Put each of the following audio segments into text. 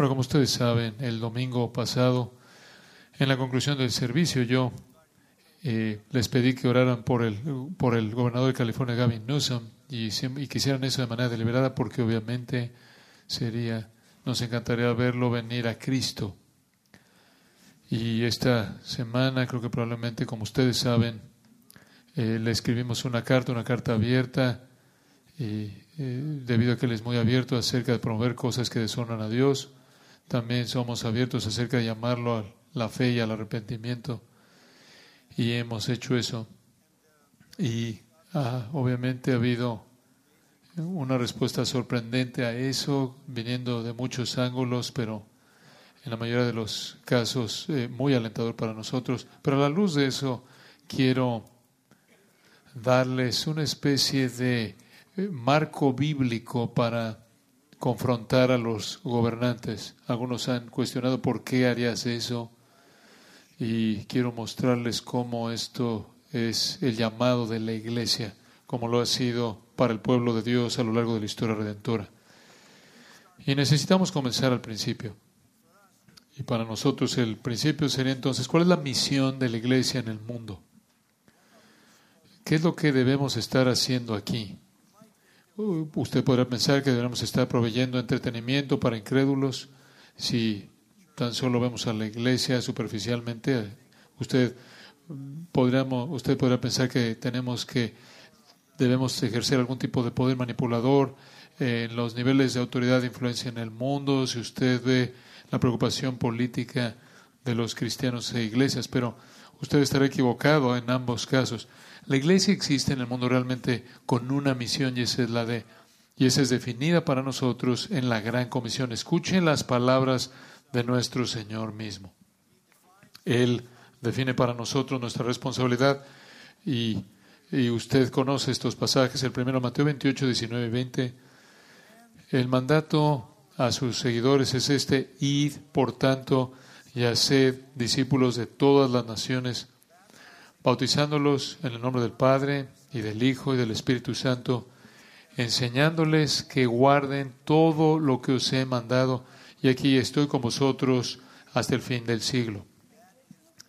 Ahora, como ustedes saben, el domingo pasado, en la conclusión del servicio, yo eh, les pedí que oraran por el, por el gobernador de California, Gavin Newsom, y, y eso de manera deliberada porque obviamente sería, nos encantaría verlo venir a Cristo. Y esta semana, creo que probablemente, como ustedes saben, eh, le escribimos una carta, una carta abierta, eh, debido a que él es muy abierto acerca de promover cosas que deshonran a Dios. También somos abiertos acerca de llamarlo a la fe y al arrepentimiento. Y hemos hecho eso. Y ah, obviamente ha habido una respuesta sorprendente a eso, viniendo de muchos ángulos, pero en la mayoría de los casos eh, muy alentador para nosotros. Pero a la luz de eso, quiero darles una especie de eh, marco bíblico para confrontar a los gobernantes. Algunos han cuestionado por qué harías eso y quiero mostrarles cómo esto es el llamado de la iglesia, como lo ha sido para el pueblo de Dios a lo largo de la historia redentora. Y necesitamos comenzar al principio. Y para nosotros el principio sería entonces, ¿cuál es la misión de la iglesia en el mundo? ¿Qué es lo que debemos estar haciendo aquí? Usted podrá pensar que debemos estar proveyendo entretenimiento para incrédulos si tan solo vemos a la iglesia superficialmente. Usted podríamos, usted podrá pensar que tenemos que debemos ejercer algún tipo de poder manipulador en los niveles de autoridad e influencia en el mundo. Si usted ve la preocupación política de los cristianos e iglesias, pero usted estará equivocado en ambos casos. La iglesia existe en el mundo realmente con una misión y esa es la de y esa es definida para nosotros en la gran comisión. Escuchen las palabras de nuestro Señor mismo. Él define para nosotros nuestra responsabilidad y, y usted conoce estos pasajes. El primero, Mateo 28, 19 y 20. El mandato a sus seguidores es este, id, por tanto, y haced discípulos de todas las naciones, bautizándolos en el nombre del Padre y del Hijo y del Espíritu Santo, enseñándoles que guarden todo lo que os he mandado, y aquí estoy con vosotros hasta el fin del siglo.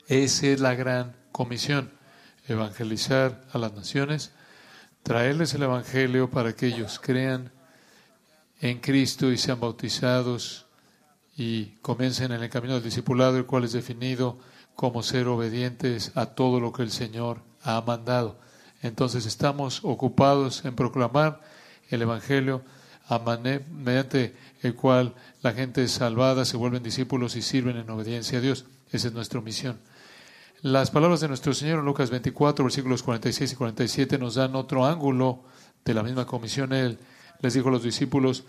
Esa es la gran comisión, evangelizar a las naciones, traerles el Evangelio para que ellos crean en Cristo y sean bautizados y comiencen en el camino del discipulado, el cual es definido como ser obedientes a todo lo que el Señor ha mandado. Entonces estamos ocupados en proclamar el Evangelio mediante el cual la gente es salvada, se vuelven discípulos y sirven en obediencia a Dios. Esa es nuestra misión. Las palabras de nuestro Señor en Lucas 24, versículos 46 y 47 nos dan otro ángulo de la misma comisión. Él les dijo a los discípulos,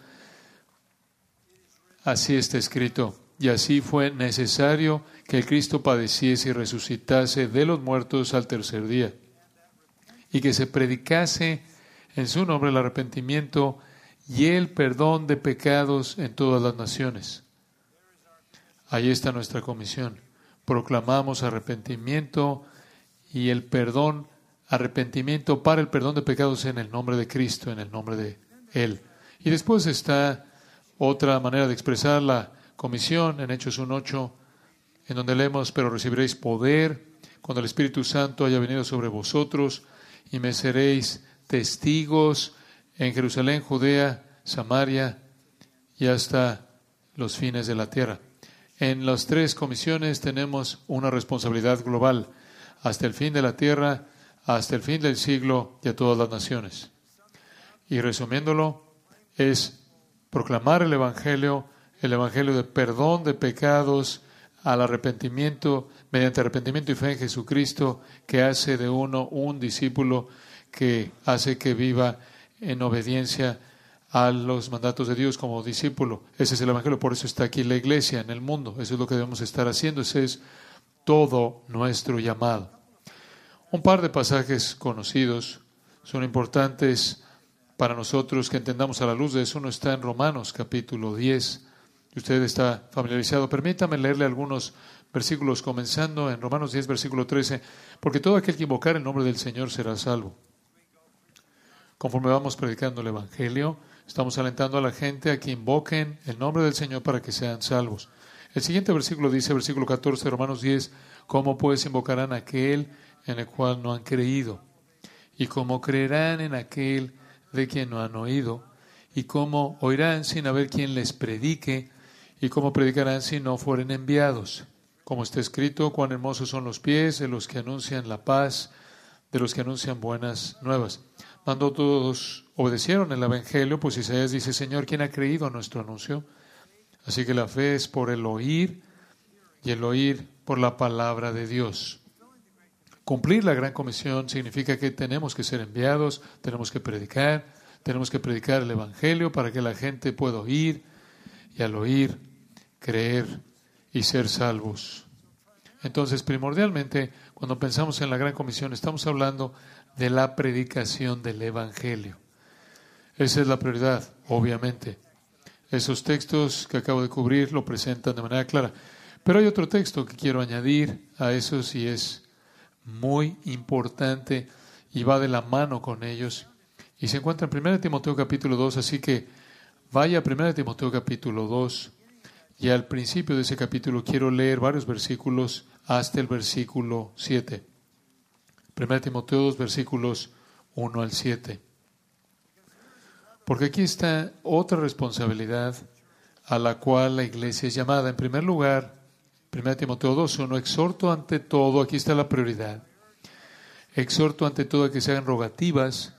así está escrito, y así fue necesario que el Cristo padeciese y resucitase de los muertos al tercer día, y que se predicase en su nombre el arrepentimiento y el perdón de pecados en todas las naciones. Ahí está nuestra comisión. Proclamamos arrepentimiento y el perdón, arrepentimiento para el perdón de pecados en el nombre de Cristo, en el nombre de él. Y después está otra manera de expresar la comisión en Hechos 1.8, en donde leemos, pero recibiréis poder cuando el Espíritu Santo haya venido sobre vosotros y me seréis testigos en Jerusalén, Judea, Samaria y hasta los fines de la tierra. En las tres comisiones tenemos una responsabilidad global, hasta el fin de la tierra, hasta el fin del siglo y a todas las naciones. Y resumiéndolo, es proclamar el Evangelio, el Evangelio de perdón de pecados al arrepentimiento, mediante arrepentimiento y fe en Jesucristo, que hace de uno un discípulo que hace que viva en obediencia a los mandatos de Dios como discípulo. Ese es el Evangelio, por eso está aquí la iglesia en el mundo. Eso es lo que debemos estar haciendo. Ese es todo nuestro llamado. Un par de pasajes conocidos son importantes para nosotros que entendamos a la luz de eso. Uno está en Romanos capítulo 10. Usted está familiarizado. Permítame leerle algunos versículos comenzando en Romanos 10, versículo 13. Porque todo aquel que invocar el nombre del Señor será salvo. Conforme vamos predicando el Evangelio, Estamos alentando a la gente a que invoquen el nombre del Señor para que sean salvos. El siguiente versículo dice, versículo 14, Romanos 10, ¿cómo pues invocarán aquel en el cual no han creído? ¿Y cómo creerán en aquel de quien no han oído? ¿Y cómo oirán sin haber quien les predique? ¿Y cómo predicarán si no fueren enviados? Como está escrito, cuán hermosos son los pies de los que anuncian la paz, de los que anuncian buenas nuevas. Cuando todos obedecieron el Evangelio, pues Isaías dice, Señor, ¿quién ha creído a nuestro anuncio? Así que la fe es por el oír y el oír por la palabra de Dios. Cumplir la gran comisión significa que tenemos que ser enviados, tenemos que predicar, tenemos que predicar el Evangelio para que la gente pueda oír y al oír creer y ser salvos. Entonces, primordialmente, cuando pensamos en la gran comisión, estamos hablando de la predicación del Evangelio. Esa es la prioridad, obviamente. Esos textos que acabo de cubrir lo presentan de manera clara. Pero hay otro texto que quiero añadir a esos y es muy importante y va de la mano con ellos. Y se encuentra en 1 Timoteo capítulo 2, así que vaya a 1 Timoteo capítulo 2 y al principio de ese capítulo quiero leer varios versículos hasta el versículo 7. 1 Timoteo 2, versículos 1 al 7. Porque aquí está otra responsabilidad a la cual la iglesia es llamada. En primer lugar, 1 Timoteo 2, 1, exhorto ante todo, aquí está la prioridad, exhorto ante todo a que se hagan rogativas,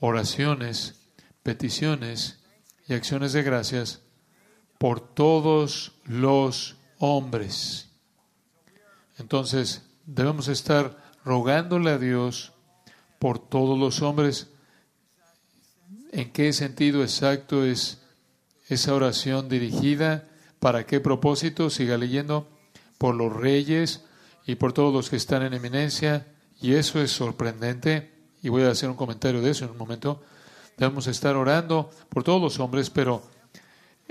oraciones, peticiones y acciones de gracias por todos los hombres. Entonces, debemos estar rogándole a Dios por todos los hombres. ¿En qué sentido exacto es esa oración dirigida? ¿Para qué propósito? Siga leyendo. Por los reyes y por todos los que están en eminencia. Y eso es sorprendente. Y voy a hacer un comentario de eso en un momento. Debemos estar orando por todos los hombres, pero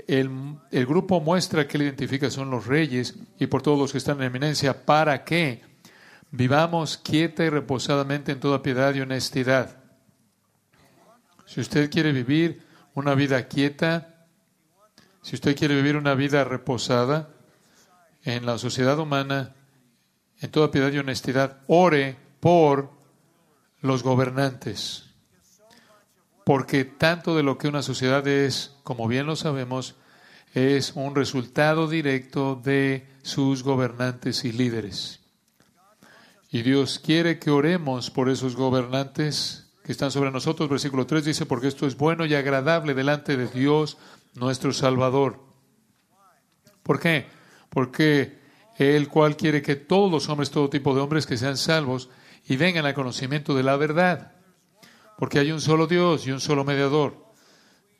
el, el grupo muestra que él identifica son los reyes y por todos los que están en eminencia. ¿Para qué? Vivamos quieta y reposadamente en toda piedad y honestidad. Si usted quiere vivir una vida quieta, si usted quiere vivir una vida reposada en la sociedad humana, en toda piedad y honestidad, ore por los gobernantes. Porque tanto de lo que una sociedad es, como bien lo sabemos, es un resultado directo de sus gobernantes y líderes. Y Dios quiere que oremos por esos gobernantes que están sobre nosotros. Versículo 3 dice, porque esto es bueno y agradable delante de Dios nuestro Salvador. ¿Por qué? Porque el cual quiere que todos los hombres, todo tipo de hombres, que sean salvos y vengan al conocimiento de la verdad. Porque hay un solo Dios y un solo mediador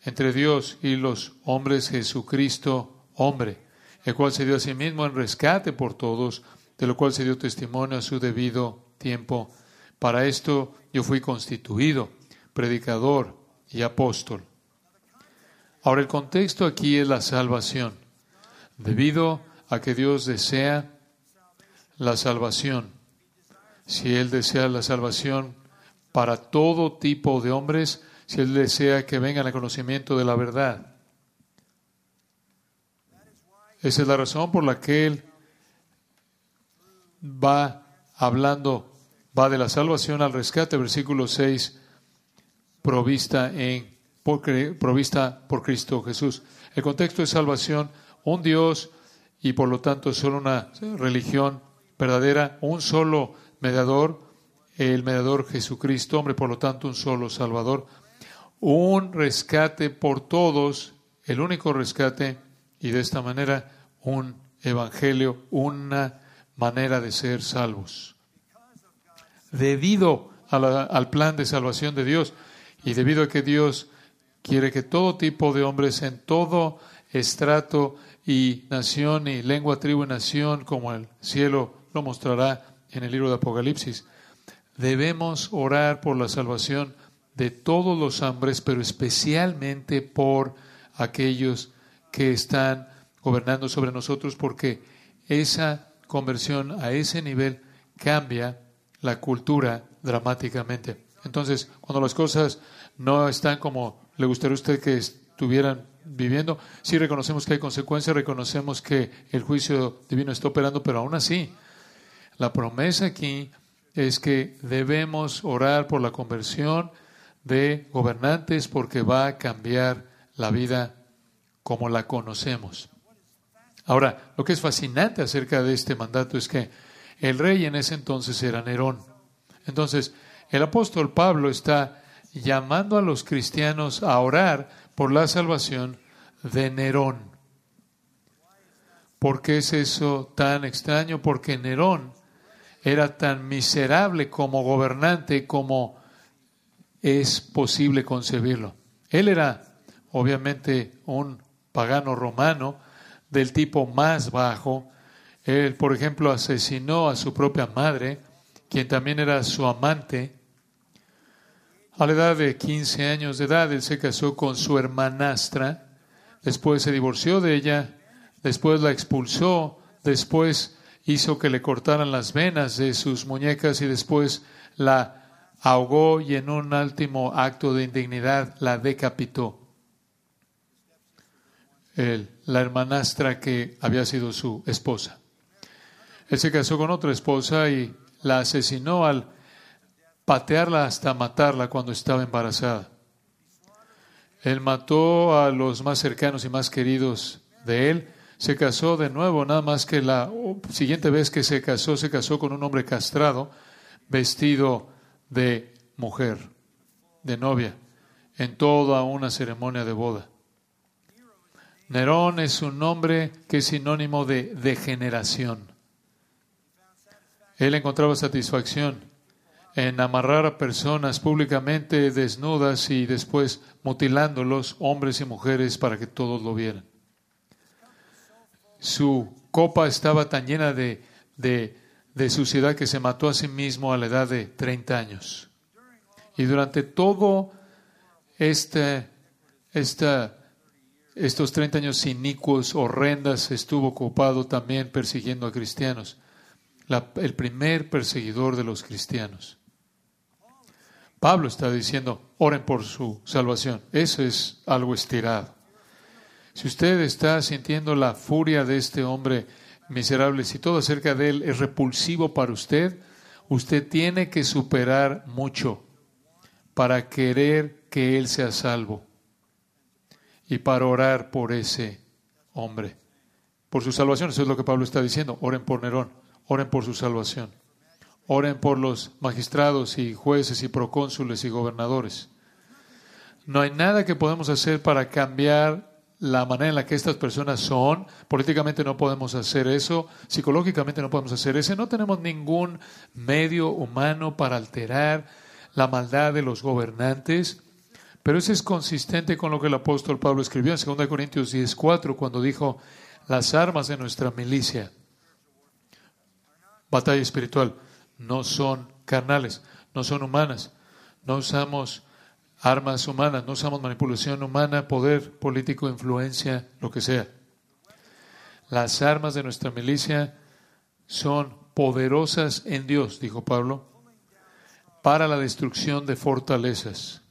entre Dios y los hombres, Jesucristo, hombre, el cual se dio a sí mismo en rescate por todos de lo cual se dio testimonio a su debido tiempo. Para esto yo fui constituido predicador y apóstol. Ahora el contexto aquí es la salvación. Debido a que Dios desea la salvación, si Él desea la salvación para todo tipo de hombres, si Él desea que vengan al conocimiento de la verdad. Esa es la razón por la que Él va hablando, va de la salvación al rescate, versículo 6, provista, en, por, provista por Cristo Jesús. El contexto de salvación, un Dios y por lo tanto solo una religión verdadera, un solo mediador, el mediador Jesucristo, hombre, por lo tanto un solo Salvador, un rescate por todos, el único rescate, y de esta manera un evangelio, una manera de ser salvos. Debido al plan de salvación de Dios y debido a que Dios quiere que todo tipo de hombres en todo estrato y nación y lengua, tribu y nación, como el cielo lo mostrará en el libro de Apocalipsis, debemos orar por la salvación de todos los hombres, pero especialmente por aquellos que están gobernando sobre nosotros, porque esa conversión a ese nivel cambia la cultura dramáticamente. Entonces, cuando las cosas no están como le gustaría a usted que estuvieran viviendo. Sí reconocemos que hay consecuencias, reconocemos que el juicio divino está operando, pero aún así, la promesa aquí es que debemos orar por la conversión de gobernantes porque va a cambiar la vida como la conocemos. Ahora, lo que es fascinante acerca de este mandato es que el rey en ese entonces era Nerón. Entonces, el apóstol Pablo está llamando a los cristianos a orar por la salvación de Nerón. ¿Por qué es eso tan extraño? Porque Nerón era tan miserable como gobernante como es posible concebirlo. Él era obviamente un pagano romano del tipo más bajo. Él, por ejemplo, asesinó a su propia madre, quien también era su amante. A la edad de 15 años de edad, él se casó con su hermanastra, después se divorció de ella, después la expulsó, después hizo que le cortaran las venas de sus muñecas y después la ahogó y en un último acto de indignidad la decapitó. Él, la hermanastra que había sido su esposa. Él se casó con otra esposa y la asesinó al patearla hasta matarla cuando estaba embarazada. Él mató a los más cercanos y más queridos de él. Se casó de nuevo, nada más que la siguiente vez que se casó, se casó con un hombre castrado, vestido de mujer, de novia, en toda una ceremonia de boda. Nerón es un nombre que es sinónimo de degeneración. Él encontraba satisfacción en amarrar a personas públicamente desnudas y después mutilándolos, hombres y mujeres, para que todos lo vieran. Su copa estaba tan llena de, de, suciedad que se mató a sí mismo a la edad de 30 años. Y durante todo este, estos 30 años inicuos, horrendas, estuvo ocupado también persiguiendo a cristianos el primer perseguidor de los cristianos. Pablo está diciendo, oren por su salvación. Eso es algo estirado. Si usted está sintiendo la furia de este hombre miserable, si todo acerca de él es repulsivo para usted, usted tiene que superar mucho para querer que él sea salvo y para orar por ese hombre, por su salvación. Eso es lo que Pablo está diciendo. Oren por Nerón. Oren por su salvación. Oren por los magistrados y jueces y procónsules y gobernadores. No hay nada que podemos hacer para cambiar la manera en la que estas personas son. Políticamente no podemos hacer eso, psicológicamente no podemos hacer eso. No tenemos ningún medio humano para alterar la maldad de los gobernantes. Pero eso es consistente con lo que el apóstol Pablo escribió en 2 Corintios 10:4 cuando dijo, las armas de nuestra milicia batalla espiritual. No son carnales, no son humanas. No usamos armas humanas, no usamos manipulación humana, poder político, influencia, lo que sea. Las armas de nuestra milicia son poderosas en Dios, dijo Pablo, para la destrucción de fortalezas.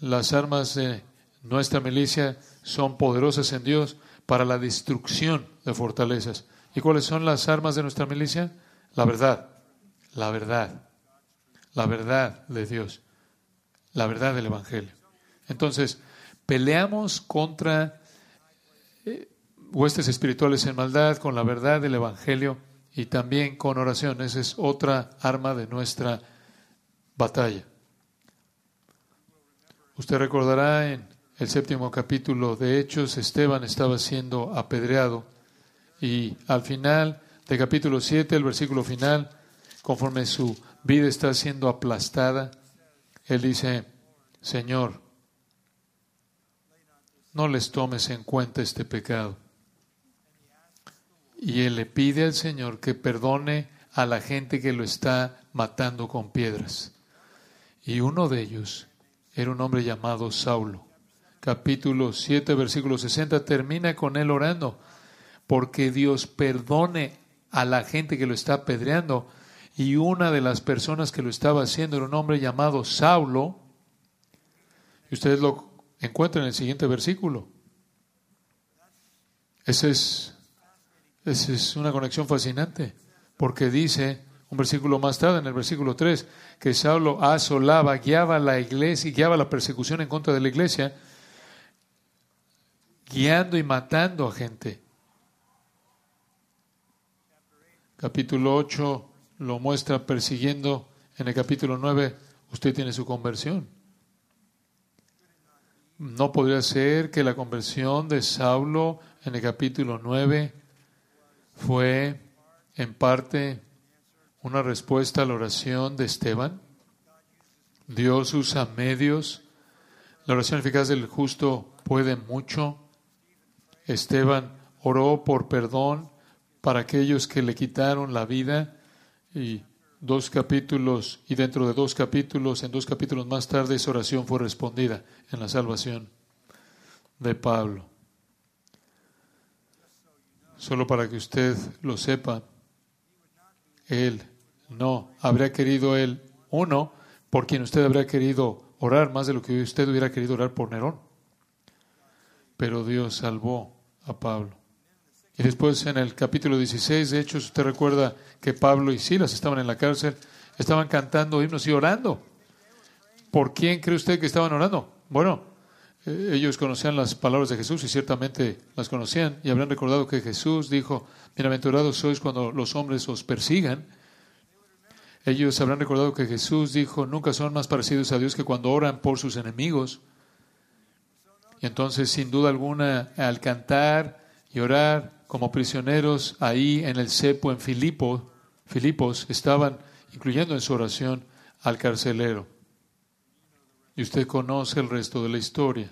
Las armas de nuestra milicia son poderosas en Dios para la destrucción de fortalezas. ¿Y cuáles son las armas de nuestra milicia? La verdad, la verdad, la verdad de Dios, la verdad del Evangelio. Entonces, peleamos contra eh, huestes espirituales en maldad con la verdad del Evangelio y también con oración. Esa es otra arma de nuestra batalla. Usted recordará en el séptimo capítulo de Hechos, Esteban estaba siendo apedreado y al final del capítulo 7, el versículo final, conforme su vida está siendo aplastada, él dice, Señor, no les tomes en cuenta este pecado. Y él le pide al Señor que perdone a la gente que lo está matando con piedras. Y uno de ellos era un hombre llamado Saulo. Capítulo 7, versículo 60 termina con él orando, porque Dios perdone a la gente que lo está apedreando. Y una de las personas que lo estaba haciendo era un hombre llamado Saulo. Y ustedes lo encuentra en el siguiente versículo. Esa es, es una conexión fascinante, porque dice, un versículo más tarde, en el versículo 3, que Saulo asolaba, guiaba la iglesia, guiaba la persecución en contra de la iglesia, guiando y matando a gente. Capítulo 8 lo muestra persiguiendo. En el capítulo 9 usted tiene su conversión. No podría ser que la conversión de Saulo en el capítulo 9 fue en parte una respuesta a la oración de Esteban. Dios usa medios. La oración eficaz del justo puede mucho. Esteban oró por perdón para aquellos que le quitaron la vida y dos capítulos y dentro de dos capítulos, en dos capítulos más tarde, esa oración fue respondida en la salvación de Pablo. Solo para que usted lo sepa, él no habría querido él, uno, por quien usted habría querido orar más de lo que usted hubiera querido orar por Nerón. Pero Dios salvó a Pablo. Y después en el capítulo 16, de hecho, usted recuerda que Pablo y Silas estaban en la cárcel, estaban cantando himnos y orando. ¿Por quién cree usted que estaban orando? Bueno, eh, ellos conocían las palabras de Jesús y ciertamente las conocían y habrán recordado que Jesús dijo, bienaventurados sois cuando los hombres os persigan. Ellos habrán recordado que Jesús dijo, nunca son más parecidos a Dios que cuando oran por sus enemigos. Y entonces, sin duda alguna, al cantar y orar como prisioneros ahí en el cepo en Filipo, Filipos, estaban incluyendo en su oración al carcelero. Y usted conoce el resto de la historia.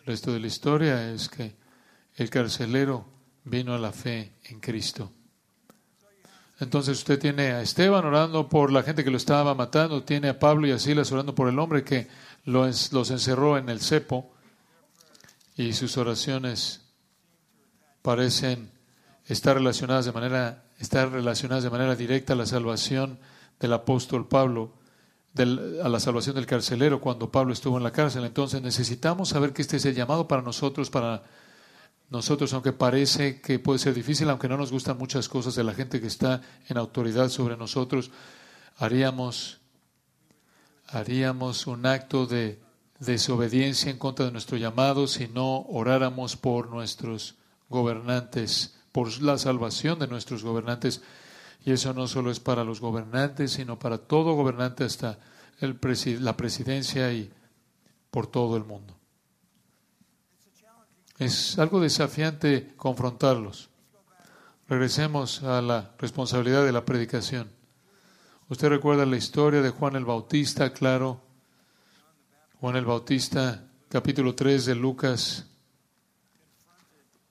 El resto de la historia es que el carcelero vino a la fe en Cristo. Entonces usted tiene a Esteban orando por la gente que lo estaba matando, tiene a Pablo y a Silas orando por el hombre que los, encerró en el cepo y sus oraciones parecen estar relacionadas de manera estar relacionadas de manera directa a la salvación del apóstol Pablo, a la salvación del carcelero cuando Pablo estuvo en la cárcel. Entonces necesitamos saber que este es el llamado para nosotros, para nosotros, aunque parece que puede ser difícil, aunque no nos gustan muchas cosas de la gente que está en autoridad sobre nosotros, haríamos, haríamos un acto de desobediencia en contra de nuestro llamado si no oráramos por nuestros gobernantes, por la salvación de nuestros gobernantes. Y eso no solo es para los gobernantes, sino para todo gobernante hasta el la presidencia y por todo el mundo. Es algo desafiante confrontarlos. Regresemos a la responsabilidad de la predicación. Usted recuerda la historia de Juan el Bautista, claro, Juan el Bautista, capítulo 3 de Lucas,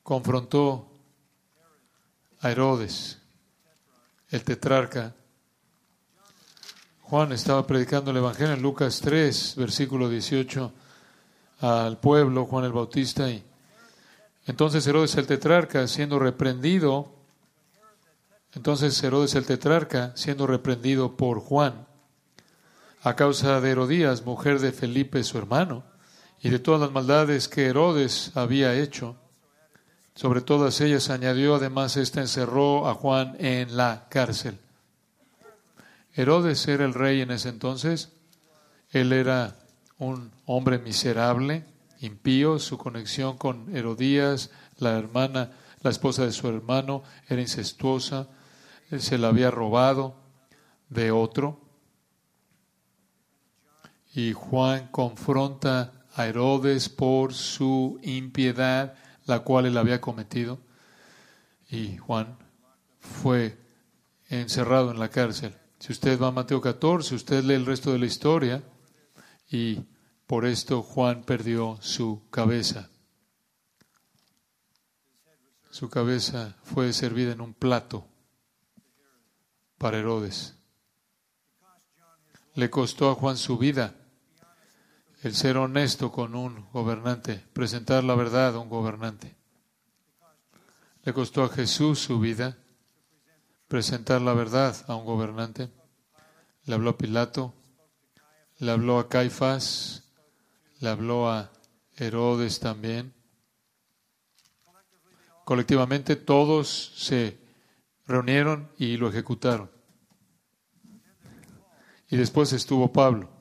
confrontó a Herodes, el tetrarca. Juan estaba predicando el Evangelio en Lucas 3, versículo 18, al pueblo, Juan el Bautista, y entonces Herodes el tetrarca, siendo reprendido, entonces Herodes el tetrarca, siendo reprendido por Juan, a causa de Herodías, mujer de Felipe su hermano, y de todas las maldades que Herodes había hecho. Sobre todas ellas añadió además, este encerró a Juan en la cárcel. Herodes era el rey en ese entonces. Él era un hombre miserable, impío. Su conexión con Herodías, la hermana, la esposa de su hermano, era incestuosa. Él se la había robado de otro. Y Juan confronta a Herodes por su impiedad, la cual él había cometido. Y Juan fue encerrado en la cárcel. Si usted va a Mateo 14, usted lee el resto de la historia y por esto Juan perdió su cabeza. Su cabeza fue servida en un plato para Herodes. Le costó a Juan su vida el ser honesto con un gobernante, presentar la verdad a un gobernante. Le costó a Jesús su vida, presentar la verdad a un gobernante. Le habló a Pilato, le habló a Caifás, le habló a Herodes también. Colectivamente todos se reunieron y lo ejecutaron. Y después estuvo Pablo.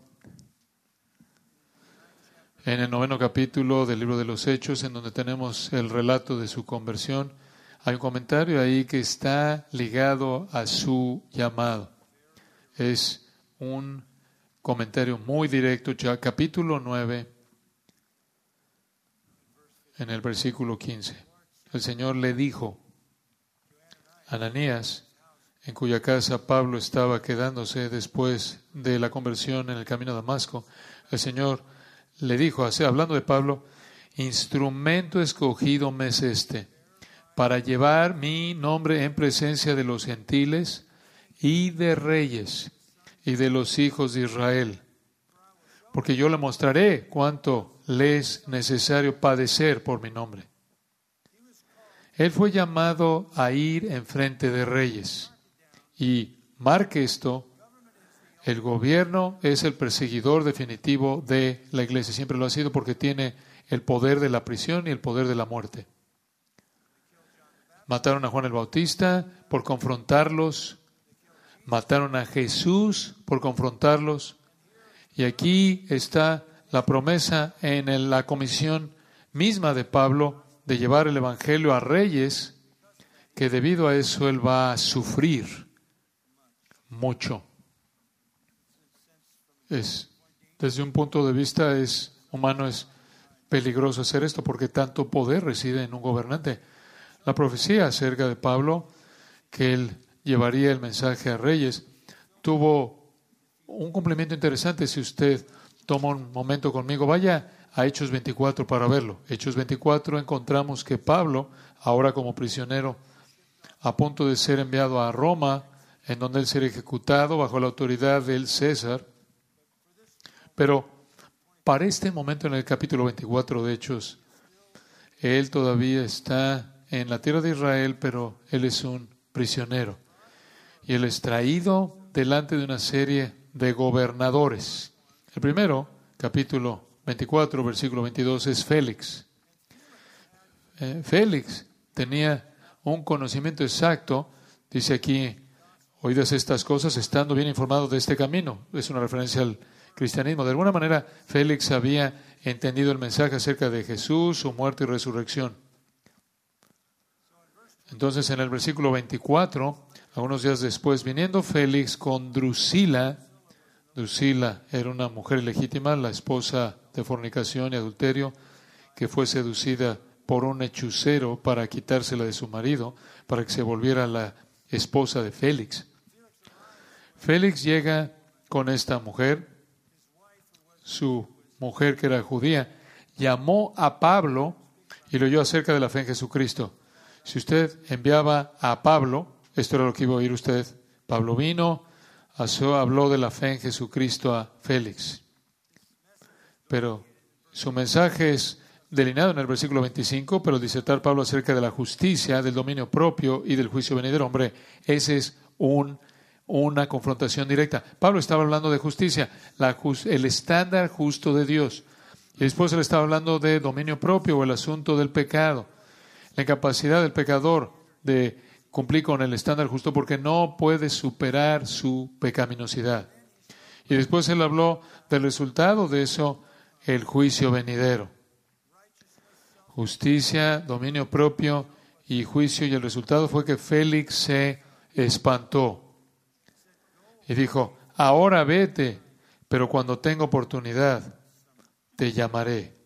En el noveno capítulo del libro de los Hechos, en donde tenemos el relato de su conversión, hay un comentario ahí que está ligado a su llamado. Es un comentario muy directo, ya capítulo 9, en el versículo 15. El Señor le dijo, Ananías, en cuya casa Pablo estaba quedándose después de la conversión en el camino a Damasco, el Señor le dijo, hablando de Pablo, instrumento escogido me es este, para llevar mi nombre en presencia de los gentiles y de reyes y de los hijos de Israel, porque yo le mostraré cuánto le es necesario padecer por mi nombre. Él fue llamado a ir en frente de reyes y marque esto, el gobierno es el perseguidor definitivo de la iglesia. Siempre lo ha sido porque tiene el poder de la prisión y el poder de la muerte. Mataron a Juan el Bautista por confrontarlos. Mataron a Jesús por confrontarlos. Y aquí está la promesa en la comisión misma de Pablo de llevar el Evangelio a reyes, que debido a eso él va a sufrir mucho. Es, desde un punto de vista es humano es peligroso hacer esto porque tanto poder reside en un gobernante. La profecía acerca de Pablo, que él llevaría el mensaje a reyes, tuvo un cumplimiento interesante. Si usted toma un momento conmigo, vaya a Hechos 24 para verlo. Hechos 24 encontramos que Pablo, ahora como prisionero, a punto de ser enviado a Roma, en donde él será ejecutado bajo la autoridad del César. Pero para este momento en el capítulo 24 de Hechos, él todavía está en la tierra de Israel, pero él es un prisionero. Y él es traído delante de una serie de gobernadores. El primero, capítulo 24, versículo 22, es Félix. Eh, Félix tenía un conocimiento exacto, dice aquí oídas estas cosas estando bien informado de este camino. Es una referencia al cristianismo. De alguna manera, Félix había entendido el mensaje acerca de Jesús, su muerte y resurrección. Entonces, en el versículo 24, algunos días después, viniendo Félix con Drusila, Drusila era una mujer legítima, la esposa de fornicación y adulterio, que fue seducida por un hechicero para quitársela de su marido, para que se volviera la esposa de Félix. Félix llega con esta mujer, su mujer que era judía, llamó a Pablo y lo oyó acerca de la fe en Jesucristo. Si usted enviaba a Pablo, esto era lo que iba a oír usted, Pablo vino, habló de la fe en Jesucristo a Félix. Pero su mensaje es delineado en el versículo 25, pero disertar Pablo acerca de la justicia, del dominio propio y del juicio venidero. Hombre, ese es un, una confrontación directa. Pablo estaba hablando de justicia, el estándar justo de Dios. Y después él estaba hablando de dominio propio o el asunto del pecado, la incapacidad del pecador de cumplir con el estándar justo porque no puede superar su pecaminosidad. Y después él habló del resultado de eso, el juicio venidero justicia, dominio propio y juicio, y el resultado fue que Félix se espantó y dijo, ahora vete, pero cuando tenga oportunidad, te llamaré.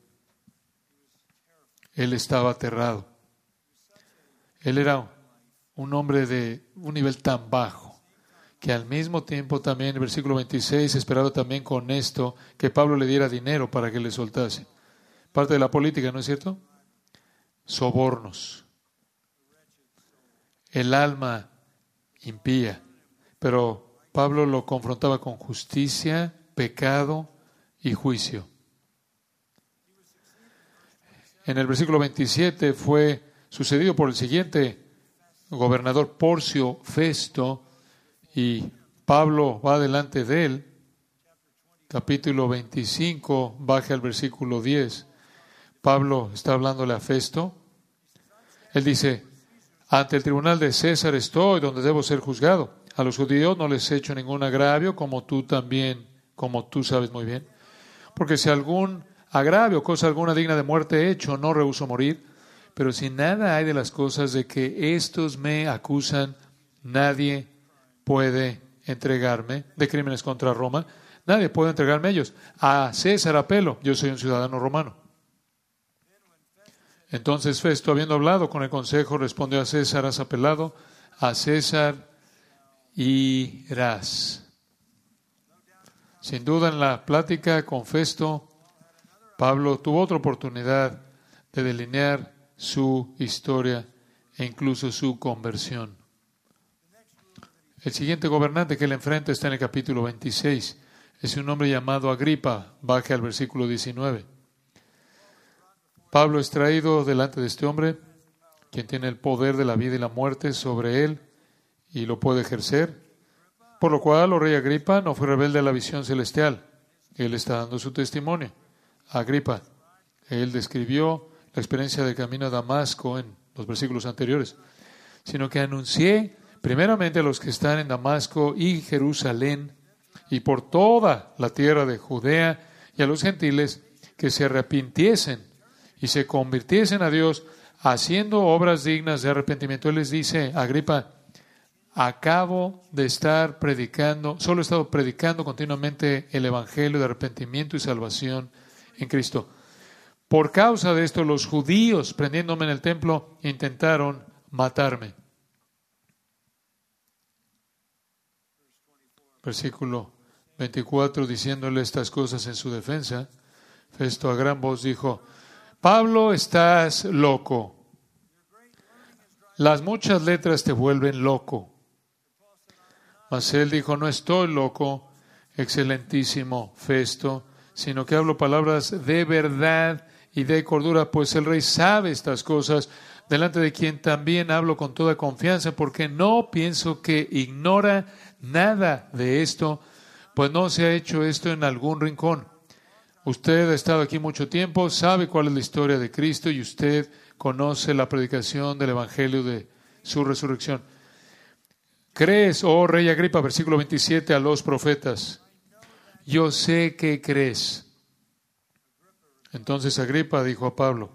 Él estaba aterrado. Él era un hombre de un nivel tan bajo que al mismo tiempo también, en el versículo 26, esperaba también con esto que Pablo le diera dinero para que le soltase. Parte de la política, ¿no es cierto? sobornos, el alma impía. Pero Pablo lo confrontaba con justicia, pecado y juicio. En el versículo 27 fue sucedido por el siguiente gobernador Porcio Festo y Pablo va delante de él. Capítulo 25, baja al versículo 10 Pablo está hablándole a Festo. Él dice, ante el tribunal de César estoy, donde debo ser juzgado. A los judíos no les he hecho ningún agravio, como tú también, como tú sabes muy bien. Porque si algún agravio, cosa alguna digna de muerte he hecho, no rehuso morir. Pero si nada hay de las cosas de que estos me acusan, nadie puede entregarme de crímenes contra Roma. Nadie puede entregarme ellos. A César apelo, yo soy un ciudadano romano. Entonces Festo, habiendo hablado con el consejo, respondió a César, has apelado a César irás. Sin duda en la plática con Festo, Pablo tuvo otra oportunidad de delinear su historia e incluso su conversión. El siguiente gobernante que le enfrenta está en el capítulo 26. Es un hombre llamado Agripa. Baje al versículo 19. Pablo es traído delante de este hombre, quien tiene el poder de la vida y la muerte sobre él y lo puede ejercer. Por lo cual, o oh rey Agripa no fue rebelde a la visión celestial. Él está dando su testimonio. Agripa, él describió la experiencia del camino a Damasco en los versículos anteriores, sino que anuncié primeramente a los que están en Damasco y Jerusalén y por toda la tierra de Judea y a los gentiles que se arrepintiesen y se convirtiesen a Dios haciendo obras dignas de arrepentimiento. Él les dice, Agripa, acabo de estar predicando, solo he estado predicando continuamente el Evangelio de arrepentimiento y salvación en Cristo. Por causa de esto, los judíos, prendiéndome en el templo, intentaron matarme. Versículo 24, diciéndole estas cosas en su defensa, Festo a gran voz dijo, Pablo, estás loco. Las muchas letras te vuelven loco. Mas él dijo, no estoy loco, excelentísimo Festo, sino que hablo palabras de verdad y de cordura, pues el rey sabe estas cosas, delante de quien también hablo con toda confianza, porque no pienso que ignora nada de esto, pues no se ha hecho esto en algún rincón. Usted ha estado aquí mucho tiempo, sabe cuál es la historia de Cristo y usted conoce la predicación del Evangelio de su resurrección. ¿Crees, oh rey Agripa, versículo 27, a los profetas? Yo sé que crees. Entonces Agripa dijo a Pablo,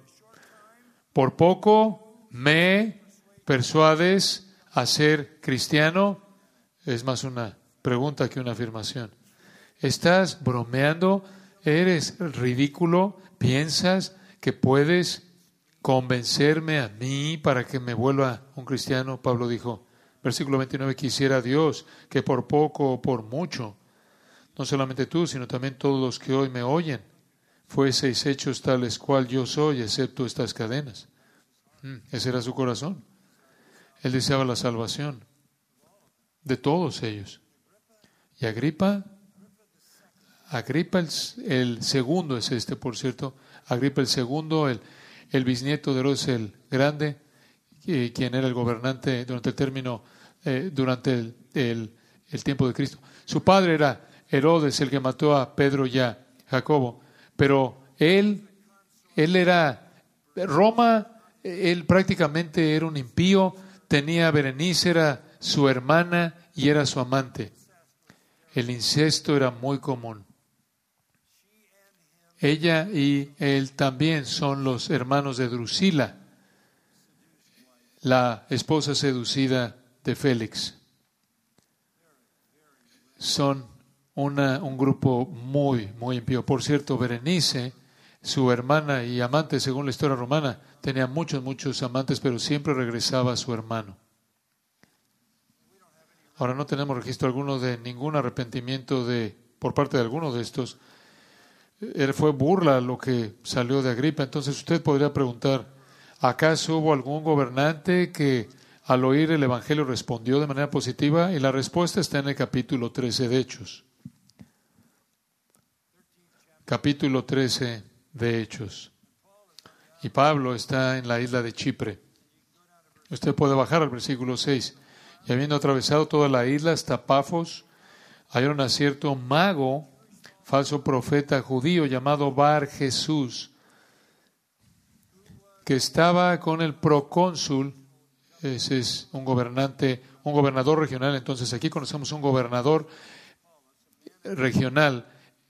por poco me persuades a ser cristiano. Es más una pregunta que una afirmación. ¿Estás bromeando? ¿Eres ridículo? ¿Piensas que puedes convencerme a mí para que me vuelva un cristiano? Pablo dijo, versículo 29, quisiera Dios que por poco o por mucho, no solamente tú, sino también todos los que hoy me oyen, fueseis hechos tales cual yo soy, excepto estas cadenas. Mm, ese era su corazón. Él deseaba la salvación de todos ellos. Y Agripa, Agripa el, segundo es este, por cierto, Agripa el segundo, el, el bisnieto de Herodes el Grande, quien era el gobernante durante el término, eh, durante el, el, tiempo de Cristo. Su padre era Herodes, el que mató a Pedro y a Jacobo. Pero él, él era, Roma, él prácticamente era un impío, tenía a Berenice, era su hermana y era su amante. El incesto era muy común. Ella y él también son los hermanos de Drusila, la esposa seducida de Félix. Son un grupo muy, muy impío. Por cierto, Berenice, su hermana y amante, según la historia romana, tenía muchos, muchos amantes, pero siempre regresaba a su hermano. Ahora no tenemos registro alguno de ningún arrepentimiento de, por parte de alguno de estos. Él fue burla lo que salió de Agripa. Entonces usted podría preguntar, ¿acaso hubo algún gobernante que al oír el Evangelio respondió de manera positiva? Y la respuesta está en el capítulo 13 de Hechos capítulo 13 de Hechos. Y Pablo está en la isla de Chipre. Usted puede bajar al versículo 6. Y habiendo atravesado toda la isla hasta Pafos, hallaron a cierto mago, falso profeta judío llamado Bar Jesús, que estaba con el procónsul, ese es un gobernante, un gobernador regional, entonces aquí conocemos un gobernador regional,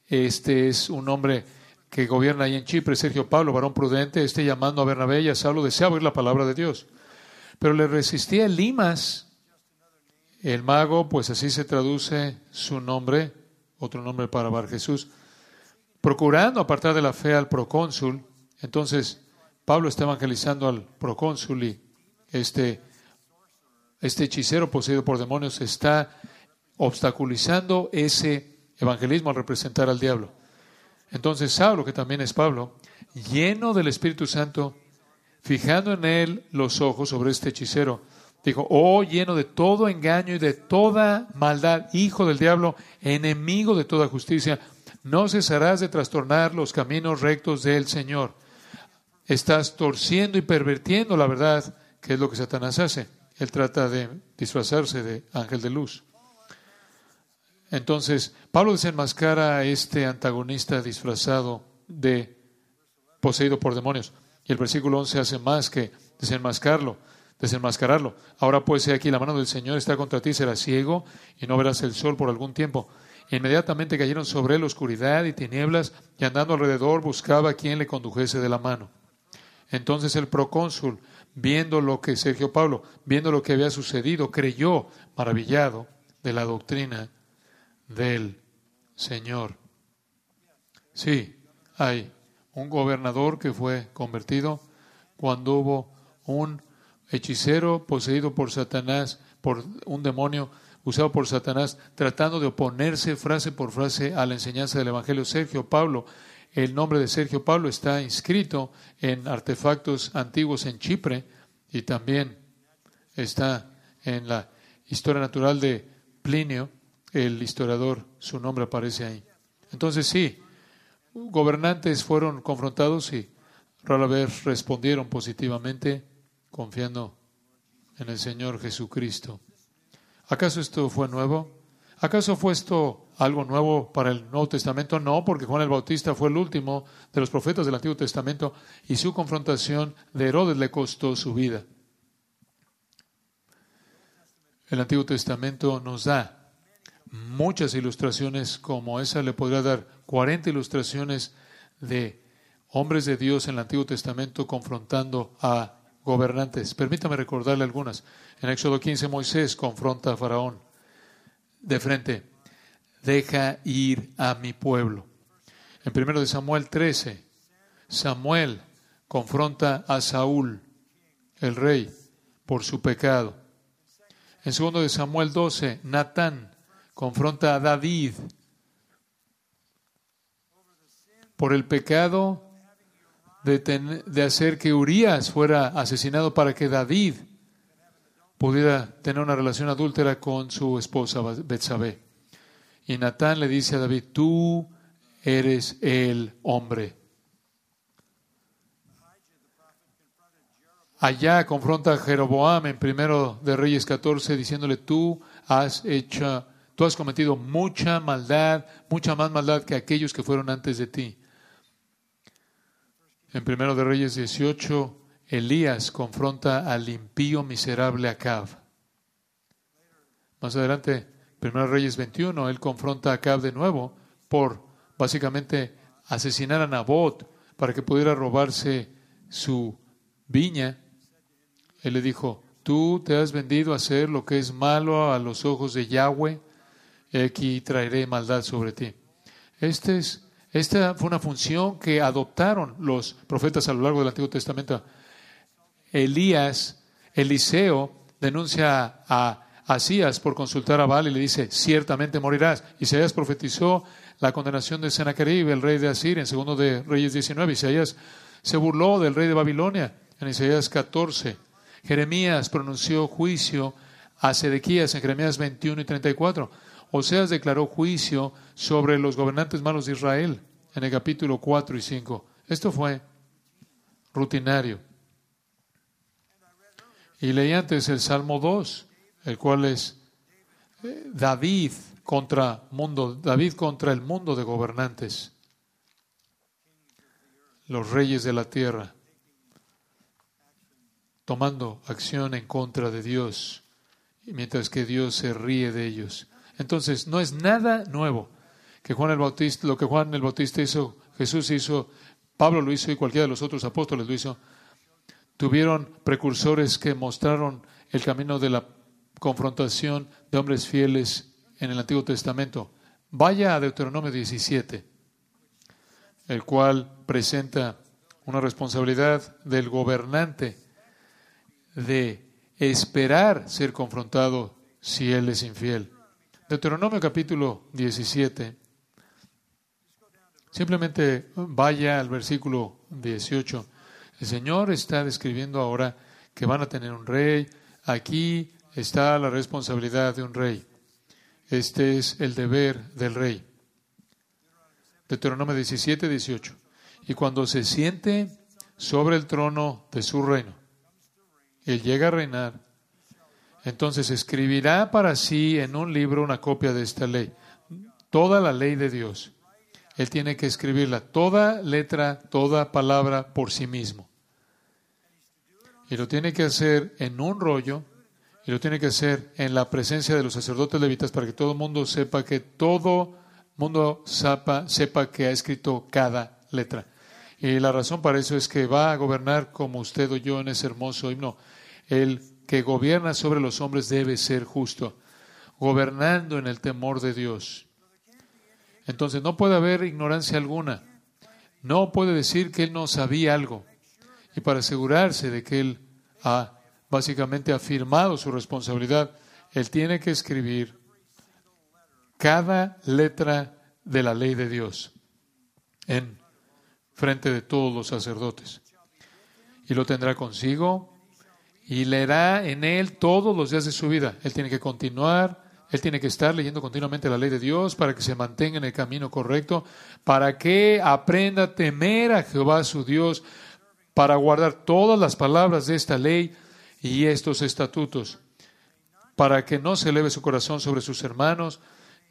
este es un hombre que gobierna ahí en Chipre, Sergio Pablo, varón prudente, esté llamando a Bernabé y a Saulo, deseaba oír la palabra de Dios. Pero le resistía Limas, el mago, pues así se traduce su nombre, otro nombre para Bar Jesús, procurando apartar de la fe al procónsul. Entonces, Pablo está evangelizando al procónsul y este, este hechicero poseído por demonios está obstaculizando ese evangelismo al representar al diablo. Entonces Saulo, que también es Pablo, lleno del Espíritu Santo, fijando en él los ojos sobre este hechicero, dijo, oh lleno de todo engaño y de toda maldad, hijo del diablo, enemigo de toda justicia, no cesarás de trastornar los caminos rectos del Señor. Estás torciendo y pervertiendo la verdad, que es lo que Satanás hace. Él trata de disfrazarse de ángel de luz. Entonces, Pablo desenmascara a este antagonista disfrazado de poseído por demonios. Y el versículo 11 hace más que desenmascarlo, desenmascararlo. Ahora pues, he aquí, la mano del Señor está contra ti, serás ciego y no verás el sol por algún tiempo. Inmediatamente cayeron sobre él oscuridad y tinieblas, y andando alrededor buscaba a quien le condujese de la mano. Entonces el procónsul, viendo lo que Sergio Pablo, viendo lo que había sucedido, creyó, maravillado de la doctrina del Señor. Sí, hay un gobernador que fue convertido cuando hubo un hechicero poseído por Satanás, por un demonio usado por Satanás, tratando de oponerse frase por frase a la enseñanza del Evangelio. Sergio Pablo, el nombre de Sergio Pablo está inscrito en artefactos antiguos en Chipre y también está en la historia natural de Plinio el historiador, su nombre aparece ahí. Entonces sí, gobernantes fueron confrontados y rara vez respondieron positivamente confiando en el Señor Jesucristo. ¿Acaso esto fue nuevo? ¿Acaso fue esto algo nuevo para el Nuevo Testamento? No, porque Juan el Bautista fue el último de los profetas del Antiguo Testamento y su confrontación de Herodes le costó su vida. El Antiguo Testamento nos da muchas ilustraciones como esa. Le podría dar 40 ilustraciones de hombres de Dios en el Antiguo Testamento confrontando a gobernantes. Permítame recordarle algunas. En Éxodo 15 Moisés confronta a Faraón de frente. Deja ir a mi pueblo. En 1 de Samuel 13, Samuel confronta a Saúl, el rey, por su pecado. En 2 de Samuel 12, Natán confronta a David por el pecado de, hacer que Urias fuera asesinado para que David pudiera tener una relación adúltera con su esposa Betsabé. Y Natán le dice a David, tú eres el hombre. Allá confronta a Jeroboam en primero de Reyes 14 diciéndole, tú has hecho Tú has cometido mucha maldad, mucha más maldad que aquellos que fueron antes de ti. En Primero de Reyes 18, Elías confronta al impío miserable Acab. Más adelante, Primero de Reyes 21, él confronta a Acab de nuevo por básicamente asesinar a Nabot para que pudiera robarse su viña. Él le dijo, tú te has vendido a hacer lo que es malo a los ojos de Yahweh aquí traeré maldad sobre ti. Este es, esta fue una función que adoptaron los profetas a lo largo del Antiguo Testamento. Elías, Eliseo, denuncia a Asías por consultar a Baal y le dice, ciertamente morirás. Isaías profetizó la condenación de Sennacherib, el rey de Asiria, en segundo de Reyes 19. Isaías se burló del rey de Babilonia en Isaías 14. Jeremías pronunció juicio a Sedequías en Jeremías 21 y 34. Oseas declaró juicio sobre los gobernantes malos de Israel en el capítulo 4 y 5. Esto fue rutinario. Y leí antes el Salmo 2, el cual es eh, David contra mundo, David contra el mundo de gobernantes, los reyes de la tierra, tomando acción en contra de Dios, mientras que Dios se ríe de ellos. Entonces, no es nada nuevo que Juan el Bautista, lo que Juan el Bautista hizo, Jesús hizo, Pablo lo hizo y cualquiera de los otros apóstoles lo hizo. Tuvieron precursores que mostraron el camino de la confrontación de hombres fieles en el Antiguo Testamento. Vaya a Deuteronomio 17, el cual presenta una responsabilidad del gobernante de esperar ser confrontado si él es infiel. Deuteronomio capítulo 17. Simplemente vaya al versículo 18. El Señor está describiendo ahora que van a tener un rey. Aquí está la responsabilidad de un rey. Este es el deber del rey. Deuteronomio 17, 18. Y cuando se siente sobre el trono de su reino, él llega a reinar, entonces escribirá para sí en un libro una copia de esta ley, toda la ley de Dios. Él tiene que escribirla, toda letra, toda palabra por sí mismo. Y lo tiene que hacer en un rollo y lo tiene que hacer en la presencia de los sacerdotes levitas para que todo el mundo sepa que todo mundo sepa, sepa que ha escrito cada letra. Y la razón para eso es que va a gobernar como usted o yo en ese hermoso himno. El que gobierna sobre los hombres debe ser justo, gobernando en el temor de Dios. Entonces no puede haber ignorancia alguna. No puede decir que él no sabía algo. Y para asegurarse de que él ha básicamente ha firmado su responsabilidad. Él tiene que escribir cada letra de la ley de Dios en frente de todos los sacerdotes. Y lo tendrá consigo y leerá en él todos los días de su vida. Él tiene que continuar, él tiene que estar leyendo continuamente la ley de Dios para que se mantenga en el camino correcto, para que aprenda a temer a Jehová su Dios, para guardar todas las palabras de esta ley y estos estatutos, para que no se eleve su corazón sobre sus hermanos,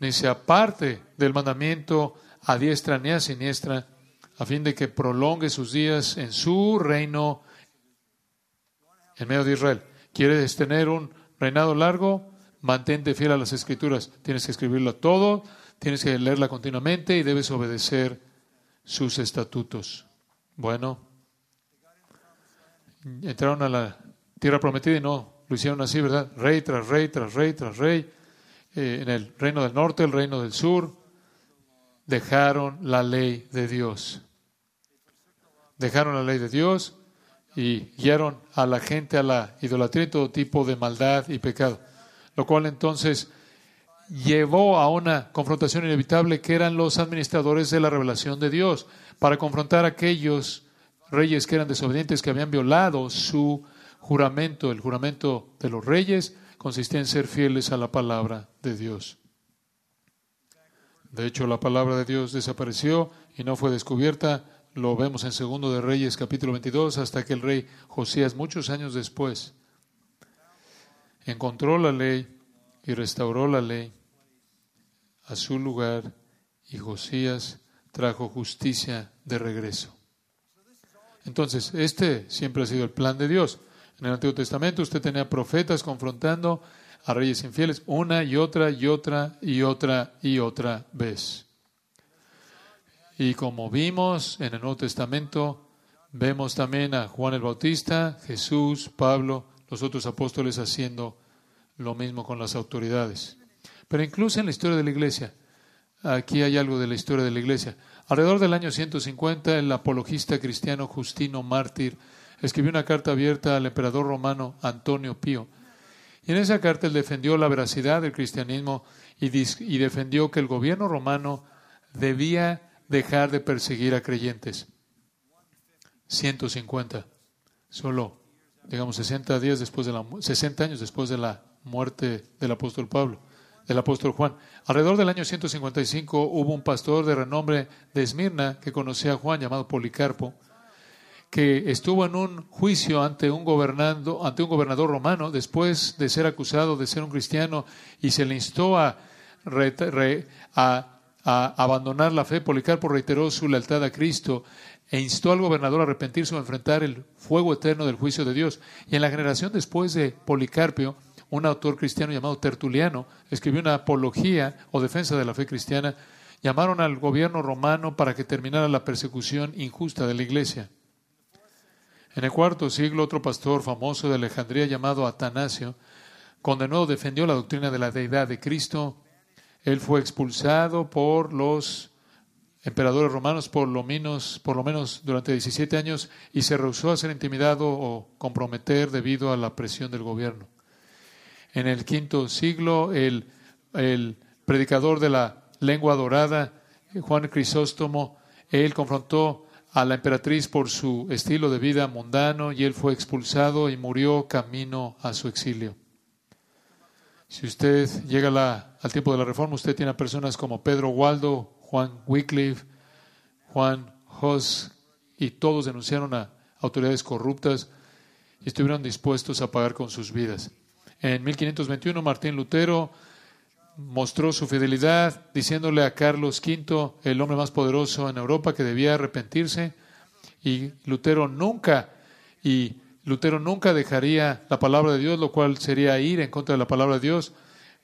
ni se aparte del mandamiento a diestra ni a siniestra, a fin de que prolongue sus días en su reino en medio de Israel. ¿Quieres tener un reinado largo? Mantente fiel a las escrituras. Tienes que escribirlo todo, tienes que leerla continuamente y debes obedecer sus estatutos. Bueno, entraron a la tierra prometida y no lo hicieron así, ¿verdad? Rey tras rey, tras rey, tras rey. Eh, en el reino del norte, el reino del sur, dejaron la ley de Dios. Dejaron la ley de Dios y guiaron a la gente a la idolatría y todo tipo de maldad y pecado. Lo cual entonces llevó a una confrontación inevitable que eran los administradores de la revelación de Dios, para confrontar a aquellos reyes que eran desobedientes, que habían violado su juramento, el juramento de los reyes, consistía en ser fieles a la palabra de Dios. De hecho, la palabra de Dios desapareció y no fue descubierta. Lo vemos en Segundo de Reyes, capítulo 22, hasta que el rey Josías, muchos años después, encontró la ley y restauró la ley a su lugar y Josías trajo justicia de regreso. Entonces, este siempre ha sido el plan de Dios. En el Antiguo Testamento usted tenía profetas confrontando a reyes infieles una y otra y otra y otra y otra vez. Y como vimos en el Nuevo Testamento, vemos también a Juan el Bautista, Jesús, Pablo, los otros apóstoles haciendo lo mismo con las autoridades. Pero incluso en la historia de la iglesia, aquí hay algo de la historia de la iglesia. Alrededor del año 150, el apologista cristiano Justino Mártir escribió una carta abierta al emperador romano Antonio Pío. Y en esa carta él defendió la veracidad del cristianismo y, y defendió que el gobierno romano debía dejar de perseguir a creyentes. 150, solo, digamos, 60 días después de la, 60 años después de la muerte del apóstol Pablo, del apóstol Juan. Alrededor del año 155 hubo un pastor de renombre de Esmirna que conocía a Juan llamado Policarpo que estuvo en un juicio ante un, gobernando, ante un gobernador romano después de ser acusado de ser un cristiano y se le instó a, a abandonar la fe, Policarpo reiteró su lealtad a Cristo e instó al gobernador a arrepentirse o a enfrentar el fuego eterno del juicio de Dios. Y en la generación después de Policarpio, un autor cristiano llamado Tertuliano escribió una apología o defensa de la fe cristiana. Llamaron al gobierno romano para que terminara la persecución injusta de la iglesia. En el cuarto siglo, otro pastor famoso de Alejandría llamado Atanasio condenó defendió la doctrina de la deidad de Cristo. Él fue expulsado por los emperadores romanos por lo menos, por lo menos durante 17 años y se rehusó a ser intimidado o comprometer debido a la presión del gobierno. En el quinto siglo, el, el predicador de la lengua dorada, Juan Crisóstomo, él confrontó a la emperatriz por su estilo de vida mundano y él fue expulsado y murió camino a su exilio. Si usted llega al tiempo de la reforma, usted tiene a personas como Pedro Waldo, Juan Wycliffe, Juan Huss, y todos denunciaron a autoridades corruptas y estuvieron dispuestos a pagar con sus vidas. En 1521, Martín Lutero mostró su fidelidad diciéndole a Carlos V, el hombre más poderoso en Europa, que debía arrepentirse. Y Lutero nunca, y Lutero nunca dejaría la palabra de Dios, lo cual sería ir en contra de la palabra de Dios.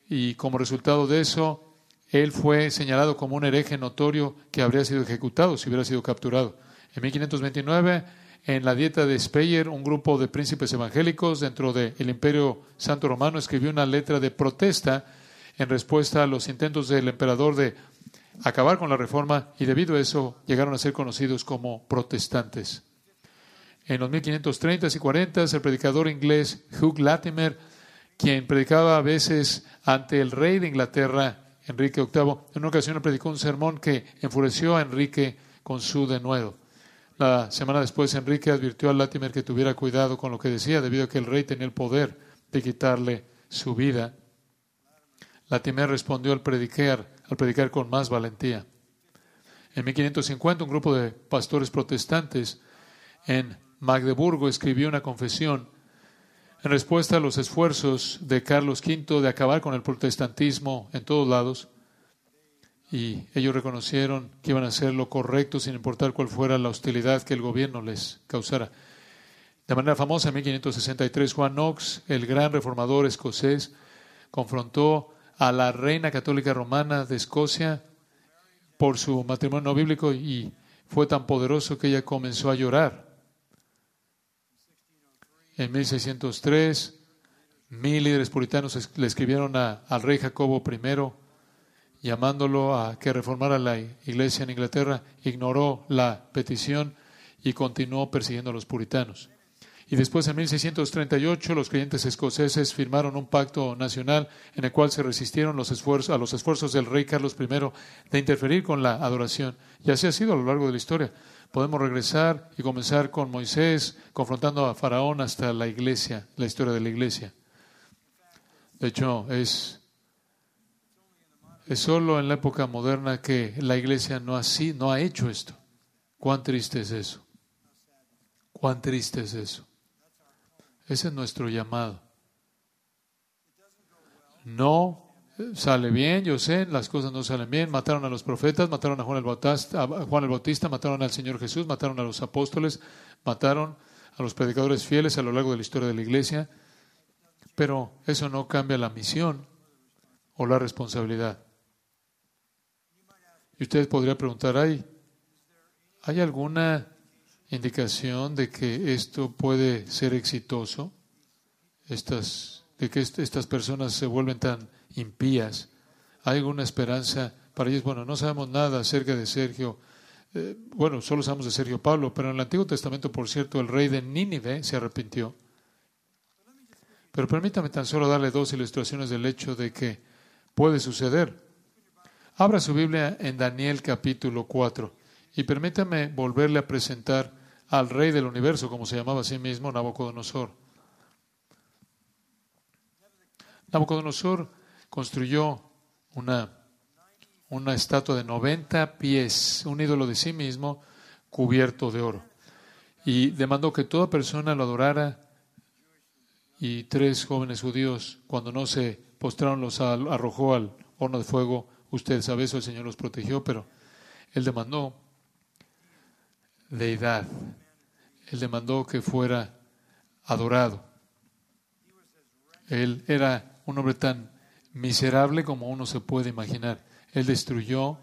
Y como resultado de eso, él fue señalado como un hereje notorio que habría sido ejecutado si hubiera sido capturado. En 1529, en la dieta de Speyer, un grupo de príncipes evangélicos dentro del Imperio Santo Romano escribió una letra de protesta en respuesta a los intentos del emperador de acabar con la reforma y debido a eso llegaron a ser conocidos como protestantes. En los 1530 y 40, el predicador inglés Hugh Latimer, quien predicaba a veces ante el rey de Inglaterra, Enrique VIII, en una ocasión predicó un sermón que enfureció a Enrique con su denuedo. La semana después, Enrique advirtió a Latimer que tuviera cuidado con lo que decía, debido a que el rey tenía el poder de quitarle su vida. Latimer respondió al predicar, al predicar con más valentía. En 1550, un grupo de pastores protestantes en Magdeburgo escribió una confesión en respuesta a los esfuerzos de Carlos V de acabar con el protestantismo en todos lados, y ellos reconocieron que iban a hacer lo correcto sin importar cuál fuera la hostilidad que el gobierno les causara. De manera famosa, en 1563, Juan Knox, el gran reformador escocés, confrontó a la reina católica romana de Escocia por su matrimonio bíblico y fue tan poderoso que ella comenzó a llorar en 1603, mil líderes puritanos le escribieron al rey Jacobo I llamándolo a que reformara la iglesia en Inglaterra, ignoró la petición y continuó persiguiendo a los puritanos. Y después, en 1638, los creyentes escoceses firmaron un pacto nacional en el cual se resistieron a los esfuerzos del rey Carlos I de interferir con la adoración. Y así ha sido a lo largo de la historia podemos regresar y comenzar con Moisés confrontando a Faraón hasta la iglesia, la historia de la iglesia. De hecho, es, es solo en la época moderna que la iglesia no ha, no ha hecho esto. Cuán triste es eso. Cuán triste es eso. Ese es nuestro llamado. No sale bien, yo sé, las cosas no salen bien. Mataron a los profetas, mataron a Juan el Bautista, Juan el Bautista, mataron al Señor Jesús, mataron a los apóstoles, mataron a los predicadores fieles a lo largo de la historia de la iglesia. Pero eso no cambia la misión o la responsabilidad. Y usted podría preguntar, ¿hay, ¿hay alguna indicación de que esto puede ser exitoso? Estas, de que estas personas se vuelven tan impías. ¿Hay alguna esperanza para ellos? Bueno, no sabemos nada acerca de Sergio. Eh, bueno, solo sabemos de Sergio Pablo, pero en el Antiguo Testamento, por cierto, el rey de Nínive se arrepintió. Pero permítame tan solo darle dos ilustraciones del hecho de que puede suceder. Abra su Biblia en Daniel capítulo 4 y permítame volverle a presentar al rey del universo, como se llamaba a sí mismo, Nabucodonosor. Nabucodonosor construyó una, una estatua de 90 pies, un ídolo de sí mismo cubierto de oro. Y demandó que toda persona lo adorara y tres jóvenes judíos, cuando no se postraron, los arrojó al horno de fuego Usted sabe eso, el Señor los protegió, pero Él demandó deidad. Él demandó que fuera adorado. Él era un hombre tan miserable como uno se puede imaginar. Él destruyó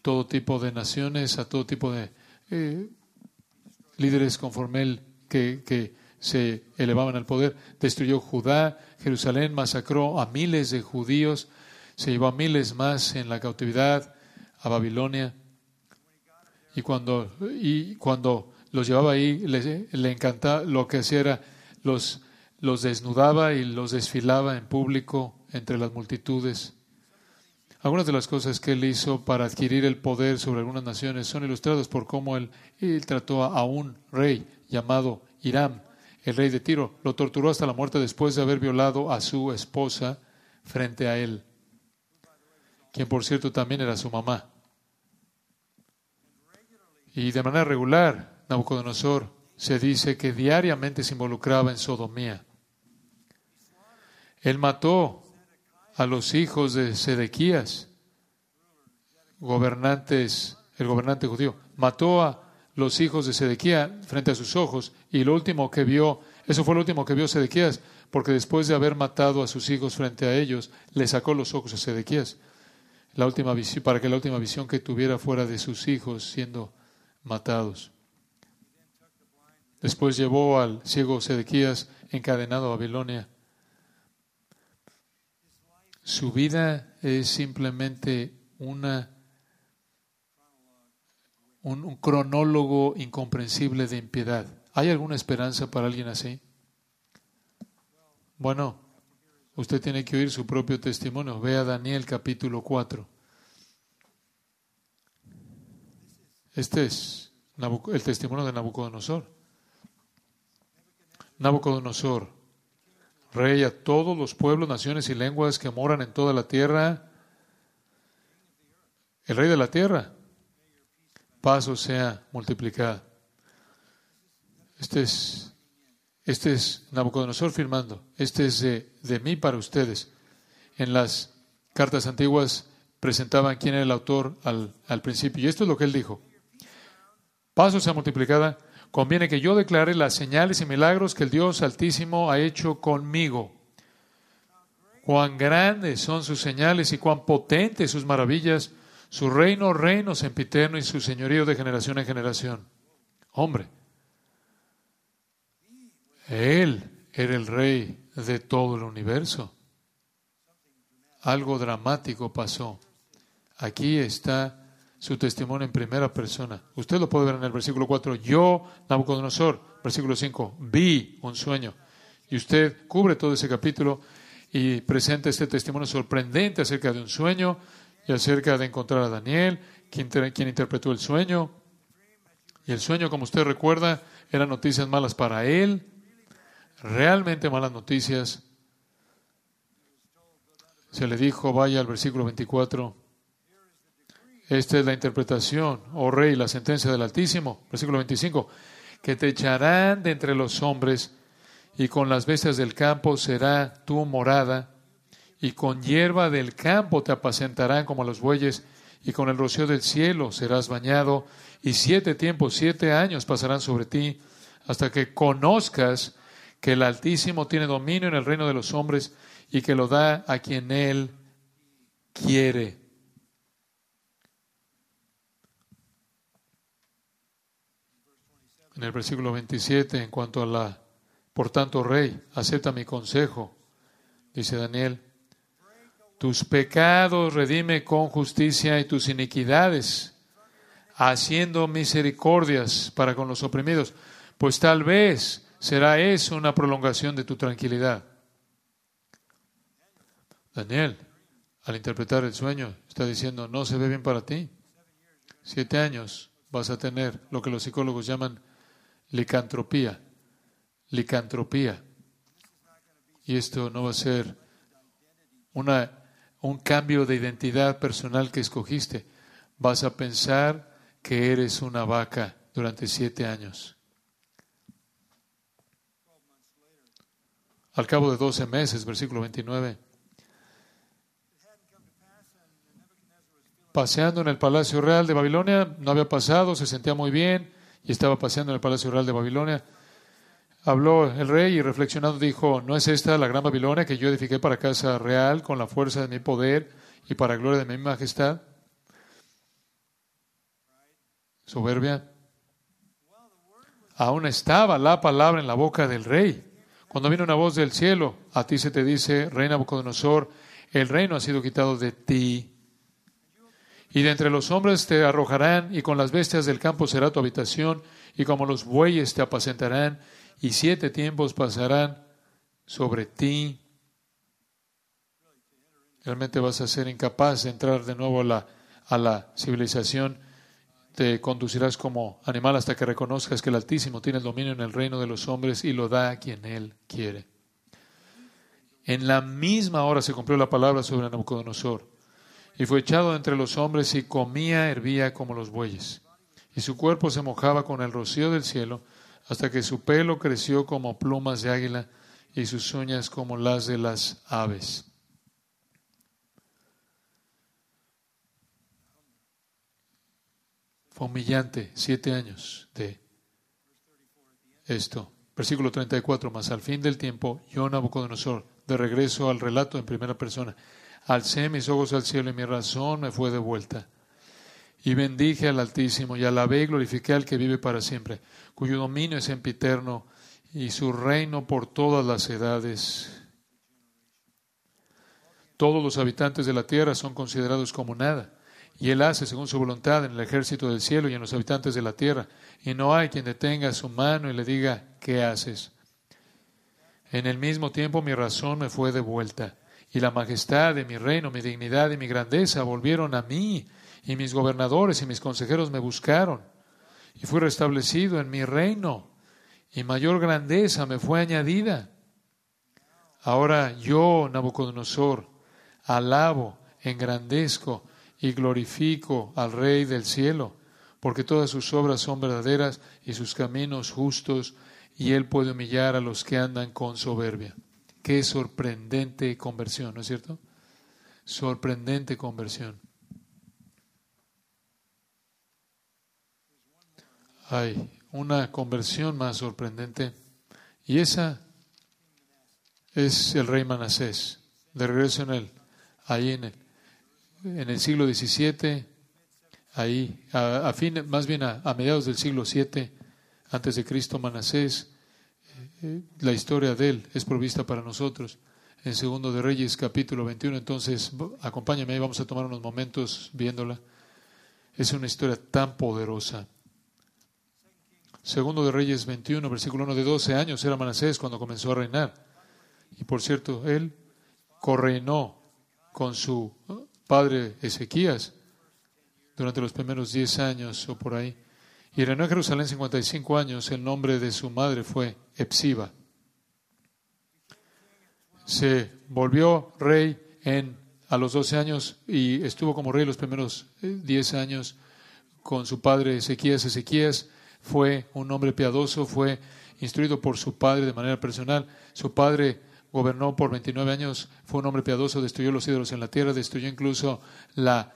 todo tipo de naciones, a todo tipo de eh, líderes conforme él que, que se elevaban al poder. Destruyó Judá, Jerusalén, masacró a miles de judíos, se llevó a miles más en la cautividad a Babilonia. Y cuando, y cuando los llevaba ahí, le, le encantaba, lo que hacía era los, los desnudaba y los desfilaba en público entre las multitudes. Algunas de las cosas que él hizo para adquirir el poder sobre algunas naciones son ilustradas por cómo él, él trató a un rey llamado Hiram, el rey de Tiro. Lo torturó hasta la muerte después de haber violado a su esposa frente a él, quien por cierto también era su mamá. Y de manera regular, Nabucodonosor se dice que diariamente se involucraba en sodomía. Él mató a los hijos de Sedequías, gobernantes, el gobernante judío. Mató a los hijos de Sedequías frente a sus ojos y lo último que vio, eso fue lo último que vio Sedequías, porque después de haber matado a sus hijos frente a ellos, le sacó los ojos a Sedequías. La última visión, para que la última visión que tuviera fuera de sus hijos siendo matados. Después llevó al ciego Sedequías encadenado a Babilonia. Su vida es simplemente una, un, un cronólogo incomprensible de impiedad. ¿Hay alguna esperanza para alguien así? Bueno, usted tiene que oír su propio testimonio. Vea Daniel capítulo 4. Este es el testimonio de Nabucodonosor. Nabucodonosor, rey a todos los pueblos, naciones y lenguas que moran en toda la tierra, el rey de la tierra, paso sea multiplicada. Este es, este es Nabucodonosor firmando. Este es de, de mí para ustedes. En las cartas antiguas presentaban quién era el autor al, al principio. Y esto es lo que él dijo paso sea multiplicada, conviene que yo declare las señales y milagros que el Dios Altísimo ha hecho conmigo. Cuán grandes son sus señales y cuán potentes sus maravillas, su reino, reino sempiterno y su señorío de generación en generación. Hombre, Él era el rey de todo el universo. Algo dramático pasó. Aquí está su testimonio en primera persona. Usted lo puede ver en el versículo 4. Yo, Nabucodonosor, versículo 5, vi un sueño. Y usted cubre todo ese capítulo y presenta este testimonio sorprendente acerca de un sueño y acerca de encontrar a Daniel, quien, quien interpretó el sueño. Y el sueño, como usted recuerda, eran noticias malas para él, realmente malas noticias. Se le dijo, vaya al versículo 24 esta es la interpretación, oh rey, la sentencia del Altísimo, versículo 25, que te echarán de entre los hombres y con las bestias del campo será tu morada y con hierba del campo te apacentarán como los bueyes y con el rocío del cielo serás bañado y siete tiempos, siete años pasarán sobre ti hasta que conozcas que el Altísimo tiene dominio en el reino de los hombres y que lo da a quien él quiere. En el versículo 27 en cuanto a la, por tanto, rey, acepta mi consejo, dice Daniel, tus pecados redime con justicia y tus iniquidades, haciendo misericordias para con los oprimidos, pues tal vez será eso una prolongación de tu tranquilidad. Daniel, al interpretar el sueño, está diciendo, no se ve bien para ti. Siete años vas a tener lo que los psicólogos llaman licantropía, licantropía. Y esto no va a ser una, un cambio de identidad personal que escogiste. Vas a pensar que eres una vaca durante siete años. Al cabo de doce meses, versículo 29, paseando en el Palacio Real de Babilonia, no había pasado, se sentía muy bien y estaba paseando en el Palacio Real de Babilonia. Habló el rey y reflexionando dijo, ¿no es esta la gran Babilonia que yo edifiqué para casa real con la fuerza de mi poder y para gloria de mi majestad? Soberbia. Aún estaba la palabra en la boca del rey. Cuando vino una voz del cielo, a ti se te dice, reina Nabucodonosor, el reino ha sido quitado de ti. Y de entre los hombres te arrojarán, y con las bestias del campo será tu habitación, y como los bueyes te apacentarán, y siete tiempos pasarán sobre ti. Realmente vas a ser incapaz de entrar de nuevo a la, a la civilización. Te conducirás como animal hasta que reconozcas que el Altísimo tiene el dominio en el reino de los hombres y lo da a quien Él quiere. En la misma hora se cumplió la palabra sobre Nabucodonosor. Y fue echado entre los hombres y comía, hervía como los bueyes. Y su cuerpo se mojaba con el rocío del cielo hasta que su pelo creció como plumas de águila y sus uñas como las de las aves. Fue humillante, siete años de esto. Versículo 34, más al fin del tiempo, yo, Nabucodonosor, de regreso al relato en primera persona, alcé mis ojos al cielo y mi razón me fue de vuelta. Y bendije al Altísimo y alabé y glorifiqué al que vive para siempre, cuyo dominio es sempiterno y su reino por todas las edades. Todos los habitantes de la tierra son considerados como nada, y Él hace según su voluntad en el ejército del cielo y en los habitantes de la tierra, y no hay quien detenga su mano y le diga, ¿qué haces? En el mismo tiempo mi razón me fue devuelta, y la majestad de mi reino, mi dignidad y mi grandeza volvieron a mí, y mis gobernadores y mis consejeros me buscaron y fui restablecido en mi reino, y mayor grandeza me fue añadida. Ahora yo, Nabucodonosor, alabo, engrandezco y glorifico al Rey del cielo, porque todas sus obras son verdaderas y sus caminos justos, y él puede humillar a los que andan con soberbia. Qué sorprendente conversión, ¿no es cierto? Sorprendente conversión. hay una conversión más sorprendente y esa es el rey Manasés. De regreso en él, ahí en el, en el siglo XVII, ahí, a, fin, más bien a, mediados del siglo VII, antes de Cristo, Manasés, la historia de él es provista para nosotros en Segundo de Reyes, capítulo 21. Entonces, acompáñame ahí, vamos a tomar unos momentos viéndola. Es una historia tan poderosa Segundo de Reyes 21, versículo 1 de 12 años era Manasés cuando comenzó a reinar. Y por cierto, él correinó con su padre Ezequías durante los primeros 10 años o por ahí. Y reinó en Jerusalén 55 años. El nombre de su madre fue Epsiba. Se volvió rey en, a los 12 años y estuvo como rey los primeros 10 eh, años con su padre Ezequías. Ezequías fue un hombre piadoso, fue instruido por su padre de manera personal. Su padre gobernó por 29 años, fue un hombre piadoso, destruyó los ídolos en la tierra, destruyó incluso la,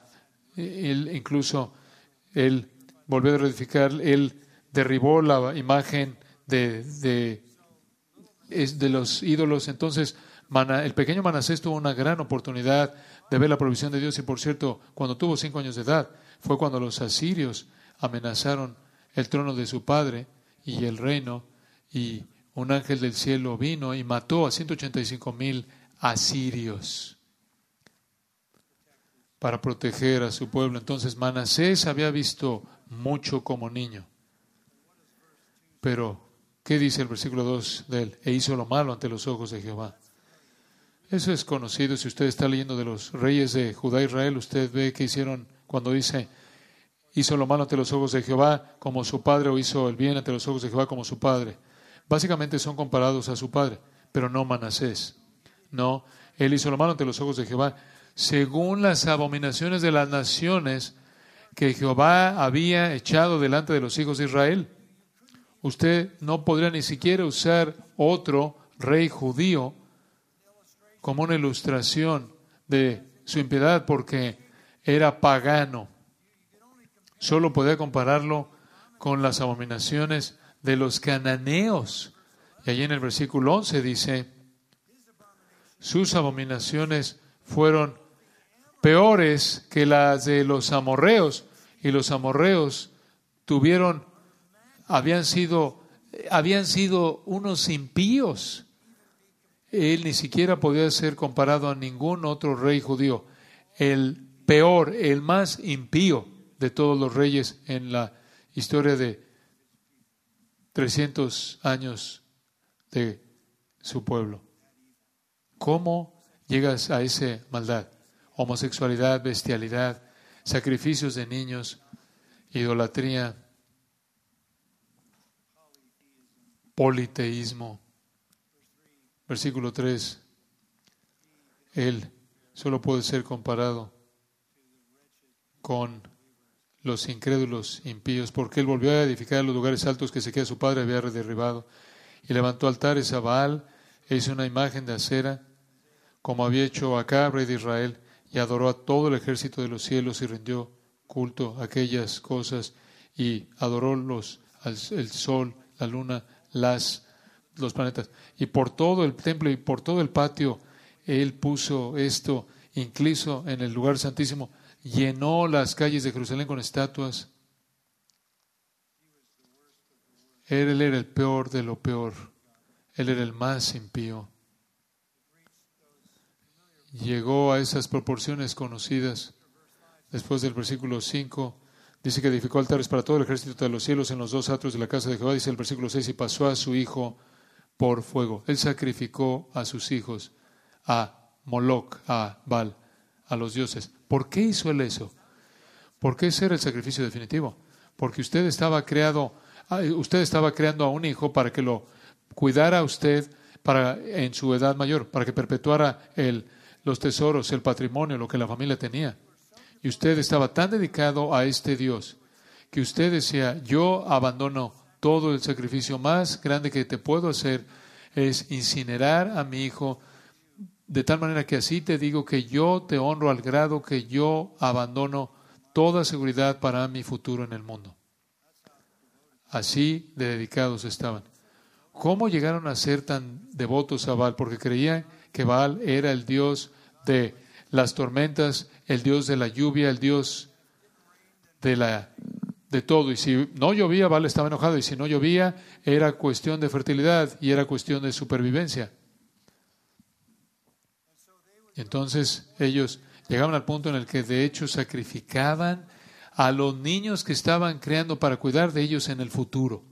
él, incluso él volvió a reedificar, él derribó la imagen de, de, de los ídolos. Entonces, el pequeño Manasés tuvo una gran oportunidad de ver la provisión de Dios y, por cierto, cuando tuvo cinco años de edad, fue cuando los asirios amenazaron el trono de su padre y el reino, y un ángel del cielo vino y mató a 185 mil asirios para proteger a su pueblo. Entonces Manasés había visto mucho como niño. Pero, ¿qué dice el versículo 2 de él? E hizo lo malo ante los ojos de Jehová. Eso es conocido. Si usted está leyendo de los reyes de Judá e Israel, usted ve que hicieron cuando dice hizo lo malo ante los ojos de Jehová como su padre o hizo el bien ante los ojos de Jehová como su padre. Básicamente son comparados a su padre, pero no Manasés. No, él hizo lo malo ante los ojos de Jehová según las abominaciones de las naciones que Jehová había echado delante de los hijos de Israel. Usted no podría ni siquiera usar otro rey judío como una ilustración de su impiedad porque era pagano. Solo podía compararlo con las abominaciones de los cananeos. Y allí en el versículo 11 dice, sus abominaciones fueron peores que las de los amorreos, y los amorreos tuvieron, habían sido, habían sido unos impíos. Él ni siquiera podía ser comparado a ningún otro rey judío. El peor, el más impío de todos los reyes en la historia de 300 años de su pueblo. ¿Cómo llegas a esa maldad? Homosexualidad, bestialidad, sacrificios de niños, idolatría, politeísmo. Versículo 3. Él solo puede ser comparado con los incrédulos impíos, porque él volvió a edificar los lugares altos que queda su padre había derribado, y levantó altares a Baal, e hizo una imagen de acera, como había hecho acá, rey de Israel, y adoró a todo el ejército de los cielos y rindió culto a aquellas cosas, y adoró los, el sol, la luna, las, los planetas. Y por todo el templo y por todo el patio, él puso esto incliso en el lugar santísimo llenó las calles de Jerusalén con estatuas. Él era el peor de lo peor. Él era el más impío. Llegó a esas proporciones conocidas. Después del versículo 5, dice que edificó altares para todo el ejército de los cielos en los dos atrios de la casa de Jehová. Dice el versículo 6, y pasó a su hijo por fuego. Él sacrificó a sus hijos, a Moloch, a Baal, a los dioses. ¿Por qué hizo él eso? ¿Por qué ese era el sacrificio definitivo? Porque usted estaba creado, usted estaba creando a un hijo para que lo cuidara usted para en su edad mayor, para que perpetuara el, los tesoros, el patrimonio, lo que la familia tenía. Y usted estaba tan dedicado a este Dios que usted decía, yo abandono todo el sacrificio más grande que te puedo hacer es incinerar a mi hijo de tal manera que así te digo que yo te honro al grado que yo abandono toda seguridad para mi futuro en el mundo. Así de dedicados estaban. ¿Cómo llegaron a ser tan devotos a Baal? Porque creían que Baal era el dios de las tormentas, el dios de la lluvia, el dios de la de todo. Y si no llovía, Baal estaba enojado. Y si no llovía, era cuestión de fertilidad y era cuestión de supervivencia. Entonces ellos llegaban al punto en el que de hecho sacrificaban a los niños que estaban creando para cuidar de ellos en el futuro.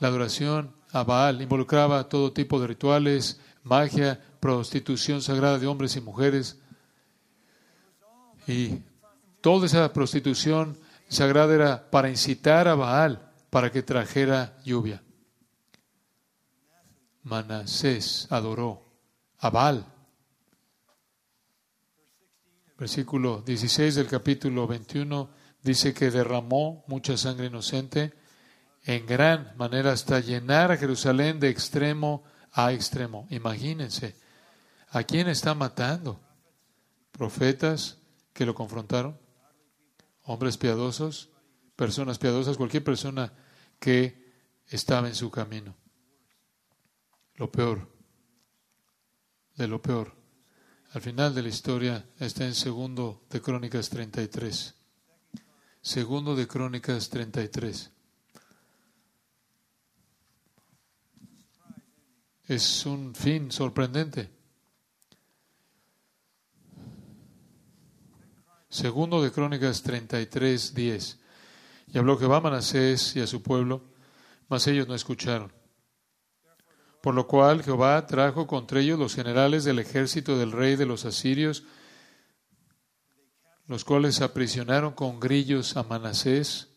La adoración a Baal involucraba todo tipo de rituales, magia, prostitución sagrada de hombres y mujeres. Y toda esa prostitución sagrada era para incitar a Baal para que trajera lluvia. Manasés adoró a Versículo 16 del capítulo 21 dice que derramó mucha sangre inocente en gran manera hasta llenar a Jerusalén de extremo a extremo. Imagínense, ¿a quién está matando? ¿Profetas que lo confrontaron? ¿Hombres piadosos? ¿Personas piadosas? Cualquier persona que estaba en su camino. Lo peor, de lo peor. Al final de la historia está en segundo de Crónicas 33. Segundo de Crónicas 33. Es un fin sorprendente. Segundo de Crónicas 33, 10. Y habló Jehová a Manasés y a su pueblo, mas ellos no escucharon. Por lo cual Jehová trajo contra ellos los generales del ejército del rey de los asirios, los cuales aprisionaron con grillos a Manasés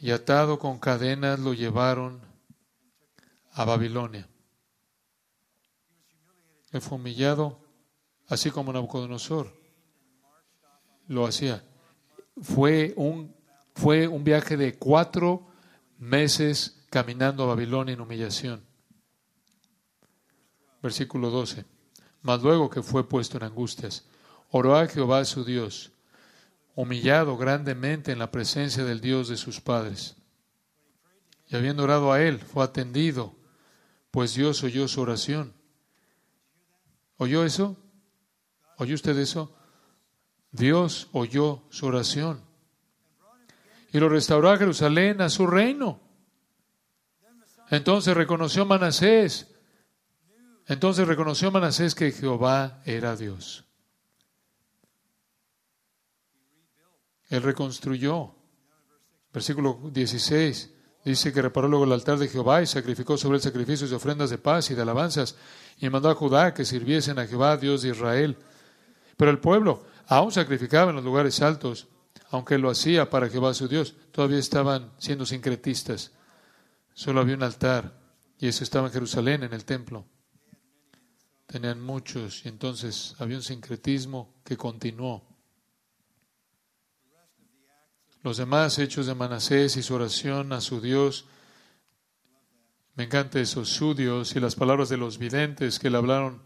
y atado con cadenas lo llevaron a Babilonia. Él fue humillado, así como Nabucodonosor lo hacía. Fue un, fue un viaje de cuatro meses caminando a Babilonia en humillación. Versículo 12. Mas luego que fue puesto en angustias, oró a Jehová su Dios, humillado grandemente en la presencia del Dios de sus padres. Y habiendo orado a él, fue atendido, pues Dios oyó su oración. ¿Oyó eso? ¿Oyó usted eso? Dios oyó su oración y lo restauró a Jerusalén, a su reino. Entonces reconoció Manasés. Entonces reconoció Manasés que Jehová era Dios. Él reconstruyó. Versículo 16 dice que reparó luego el altar de Jehová y sacrificó sobre él sacrificios de ofrendas de paz y de alabanzas y mandó a Judá que sirviesen a Jehová, Dios de Israel. Pero el pueblo aún sacrificaba en los lugares altos aunque lo hacía para Jehová su Dios, todavía estaban siendo sincretistas. Solo había un altar y eso estaba en Jerusalén, en el templo. Tenían muchos y entonces había un sincretismo que continuó. Los demás hechos de Manasés y su oración a su Dios, me encanta eso, su Dios y las palabras de los videntes que le hablaron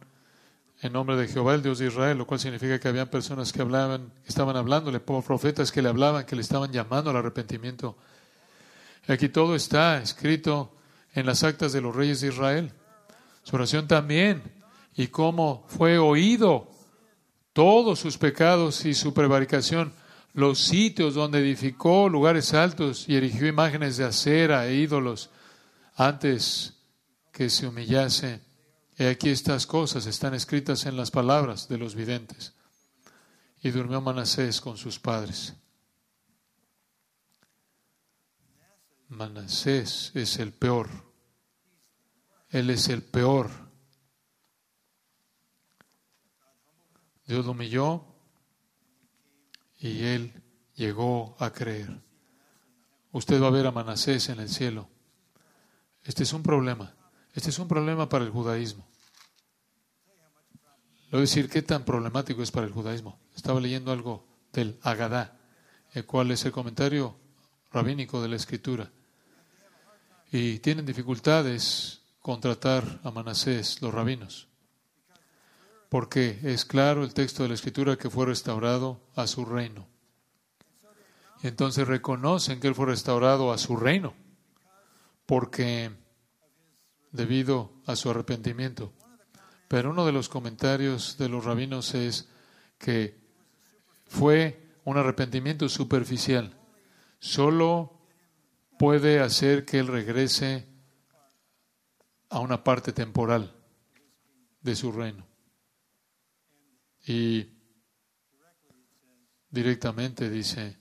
en nombre de Jehová, el Dios de Israel, lo cual significa que habían personas que hablaban, estaban hablándole, profetas que le hablaban, que le estaban llamando al arrepentimiento. Aquí todo está escrito en las actas de los reyes de Israel. Su oración también, y cómo fue oído todos sus pecados y su prevaricación, los sitios donde edificó lugares altos y erigió imágenes de acera e ídolos antes que se humillase y aquí estas cosas están escritas en las palabras de los videntes. Y durmió Manasés con sus padres. Manasés es el peor. Él es el peor. Dios lo humilló y él llegó a creer. Usted va a ver a Manasés en el cielo. Este es un problema. Este es un problema para el judaísmo. Le voy a decir qué tan problemático es para el judaísmo. Estaba leyendo algo del Agadá, el cual es el comentario rabínico de la escritura. Y tienen dificultades con tratar a Manasés, los rabinos, porque es claro el texto de la escritura que fue restaurado a su reino. Entonces reconocen que él fue restaurado a su reino, porque debido a su arrepentimiento. Pero uno de los comentarios de los rabinos es que fue un arrepentimiento superficial. Solo puede hacer que él regrese a una parte temporal de su reino. Y directamente dice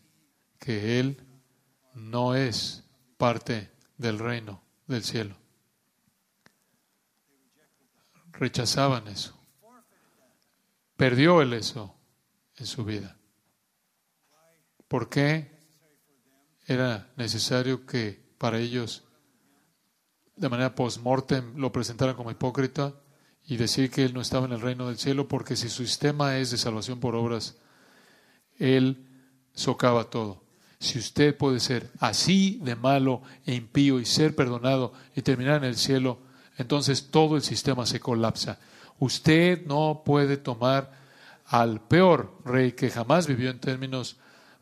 que él no es parte del reino del cielo rechazaban eso. Perdió él eso en su vida. ¿Por qué era necesario que para ellos, de manera post-mortem, lo presentaran como hipócrita y decir que él no estaba en el reino del cielo? Porque si su sistema es de salvación por obras, él socava todo. Si usted puede ser así de malo e impío y ser perdonado y terminar en el cielo, entonces todo el sistema se colapsa. Usted no puede tomar al peor rey que jamás vivió en términos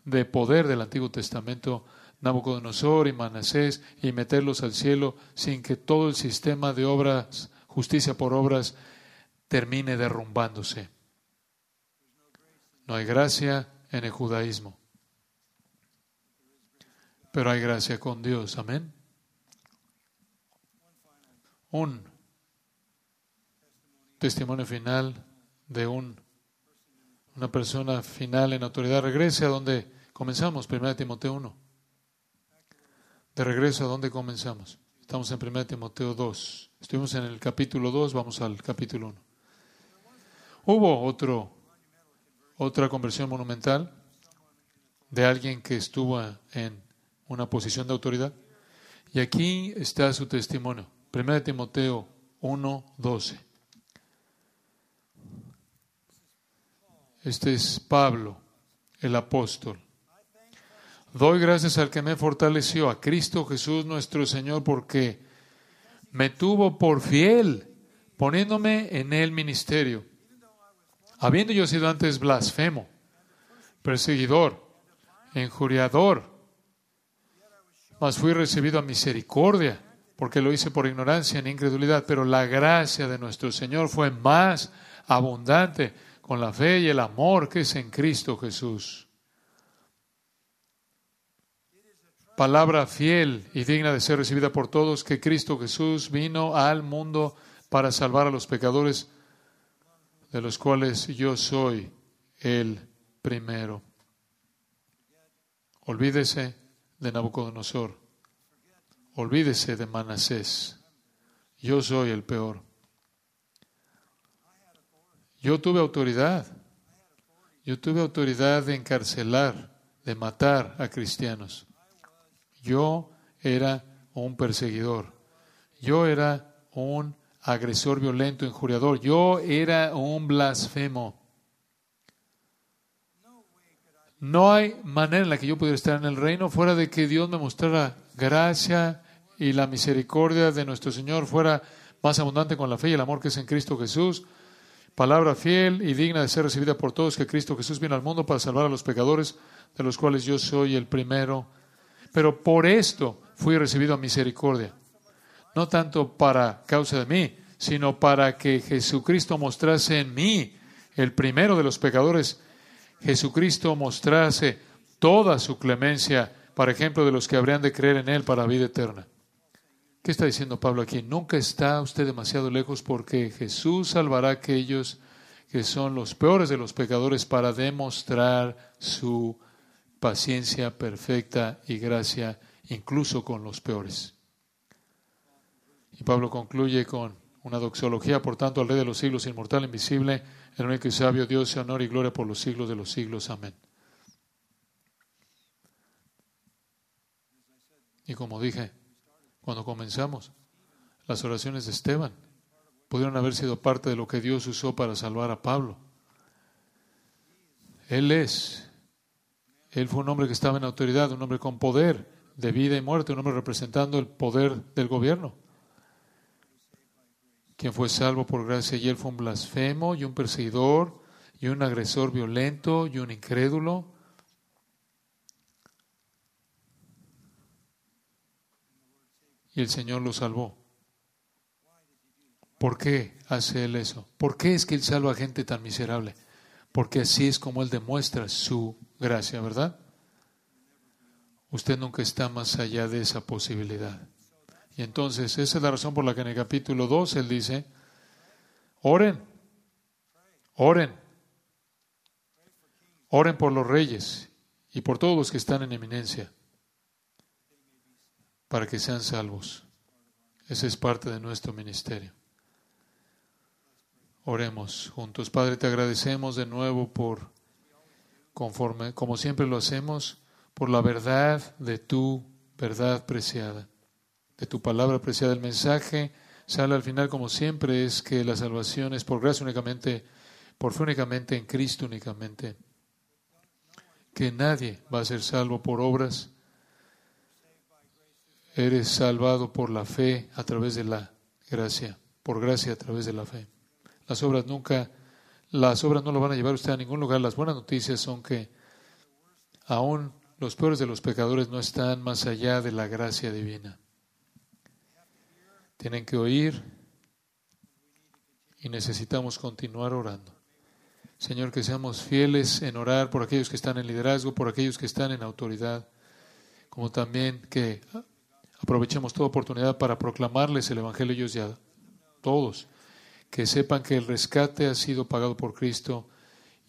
de poder del Antiguo Testamento, Nabucodonosor y Manasés, y meterlos al cielo sin que todo el sistema de obras, justicia por obras, termine derrumbándose. No hay gracia en el judaísmo, pero hay gracia con Dios. Amén un testimonio final de un, una persona final en autoridad. Regrese a donde comenzamos, 1 Timoteo 1. De regreso a donde comenzamos. Estamos en 1 Timoteo 2. Estuvimos en el capítulo 2, vamos al capítulo 1. Hubo otro, otra conversión monumental de alguien que estuvo en una posición de autoridad. Y aquí está su testimonio. 1 Timoteo 1, 12. Este es Pablo, el apóstol. Doy gracias al que me fortaleció, a Cristo Jesús nuestro Señor, porque me tuvo por fiel, poniéndome en el ministerio. Habiendo yo sido antes blasfemo, perseguidor, injuriador, mas fui recibido a misericordia, porque lo hice por ignorancia e incredulidad, pero la gracia de nuestro Señor fue más abundante con la fe y el amor que es en Cristo Jesús. Palabra fiel y digna de ser recibida por todos, que Cristo Jesús vino al mundo para salvar a los pecadores, de los cuales yo soy el primero. Olvídese de Nabucodonosor. Olvídese de Manasés. Yo soy el peor. Yo tuve autoridad. Yo tuve autoridad de encarcelar, de matar a cristianos. Yo era un perseguidor. Yo era un agresor violento, injuriador. Yo era un blasfemo. No hay manera en la que yo pudiera estar en el reino fuera de que Dios me mostrara gracia y la misericordia de nuestro Señor fuera más abundante con la fe y el amor que es en Cristo Jesús. Palabra fiel y digna de ser recibida por todos, que Cristo Jesús vino al mundo para salvar a los pecadores, de los cuales yo soy el primero. Pero por esto fui recibido a misericordia. No tanto para causa de mí, sino para que Jesucristo mostrase en mí, el primero de los pecadores, Jesucristo mostrase toda su clemencia, para ejemplo de los que habrían de creer en Él para vida eterna. ¿Qué está diciendo Pablo aquí? Nunca está usted demasiado lejos porque Jesús salvará a aquellos que son los peores de los pecadores para demostrar su paciencia perfecta y gracia incluso con los peores. Y Pablo concluye con una doxología, por tanto, al Rey de los siglos, inmortal, invisible, el único y sabio Dios, honor y gloria por los siglos de los siglos. Amén. Y como dije cuando comenzamos, las oraciones de Esteban pudieron haber sido parte de lo que Dios usó para salvar a Pablo. Él es, él fue un hombre que estaba en autoridad, un hombre con poder de vida y muerte, un hombre representando el poder del gobierno quien fue salvo por gracia, y él fue un blasfemo y un perseguidor y un agresor violento y un incrédulo. Y el Señor lo salvó. ¿Por qué hace Él eso? ¿Por qué es que Él salva a gente tan miserable? Porque así es como Él demuestra su gracia, ¿verdad? Usted nunca está más allá de esa posibilidad. Y entonces, esa es la razón por la que en el capítulo 2 él dice, oren, oren, oren por los reyes y por todos los que están en eminencia, para que sean salvos. Esa es parte de nuestro ministerio. Oremos juntos. Padre, te agradecemos de nuevo por, conforme, como siempre lo hacemos, por la verdad de tu verdad preciada de tu palabra apreciada. El mensaje sale al final, como siempre, es que la salvación es por gracia únicamente, por fe únicamente, en Cristo únicamente. Que nadie va a ser salvo por obras. Eres salvado por la fe a través de la gracia, por gracia a través de la fe. Las obras nunca, las obras no lo van a llevar usted a ningún lugar. Las buenas noticias son que aún los peores de los pecadores no están más allá de la gracia divina. Tienen que oír y necesitamos continuar orando. Señor, que seamos fieles en orar por aquellos que están en liderazgo, por aquellos que están en autoridad, como también que aprovechemos toda oportunidad para proclamarles el Evangelio a ellos ya, todos, que sepan que el rescate ha sido pagado por Cristo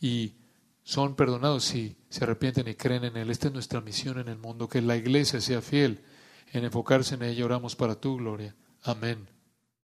y son perdonados si se arrepienten y creen en Él. Esta es nuestra misión en el mundo, que la iglesia sea fiel en enfocarse en ella. Oramos para tu gloria. Amén.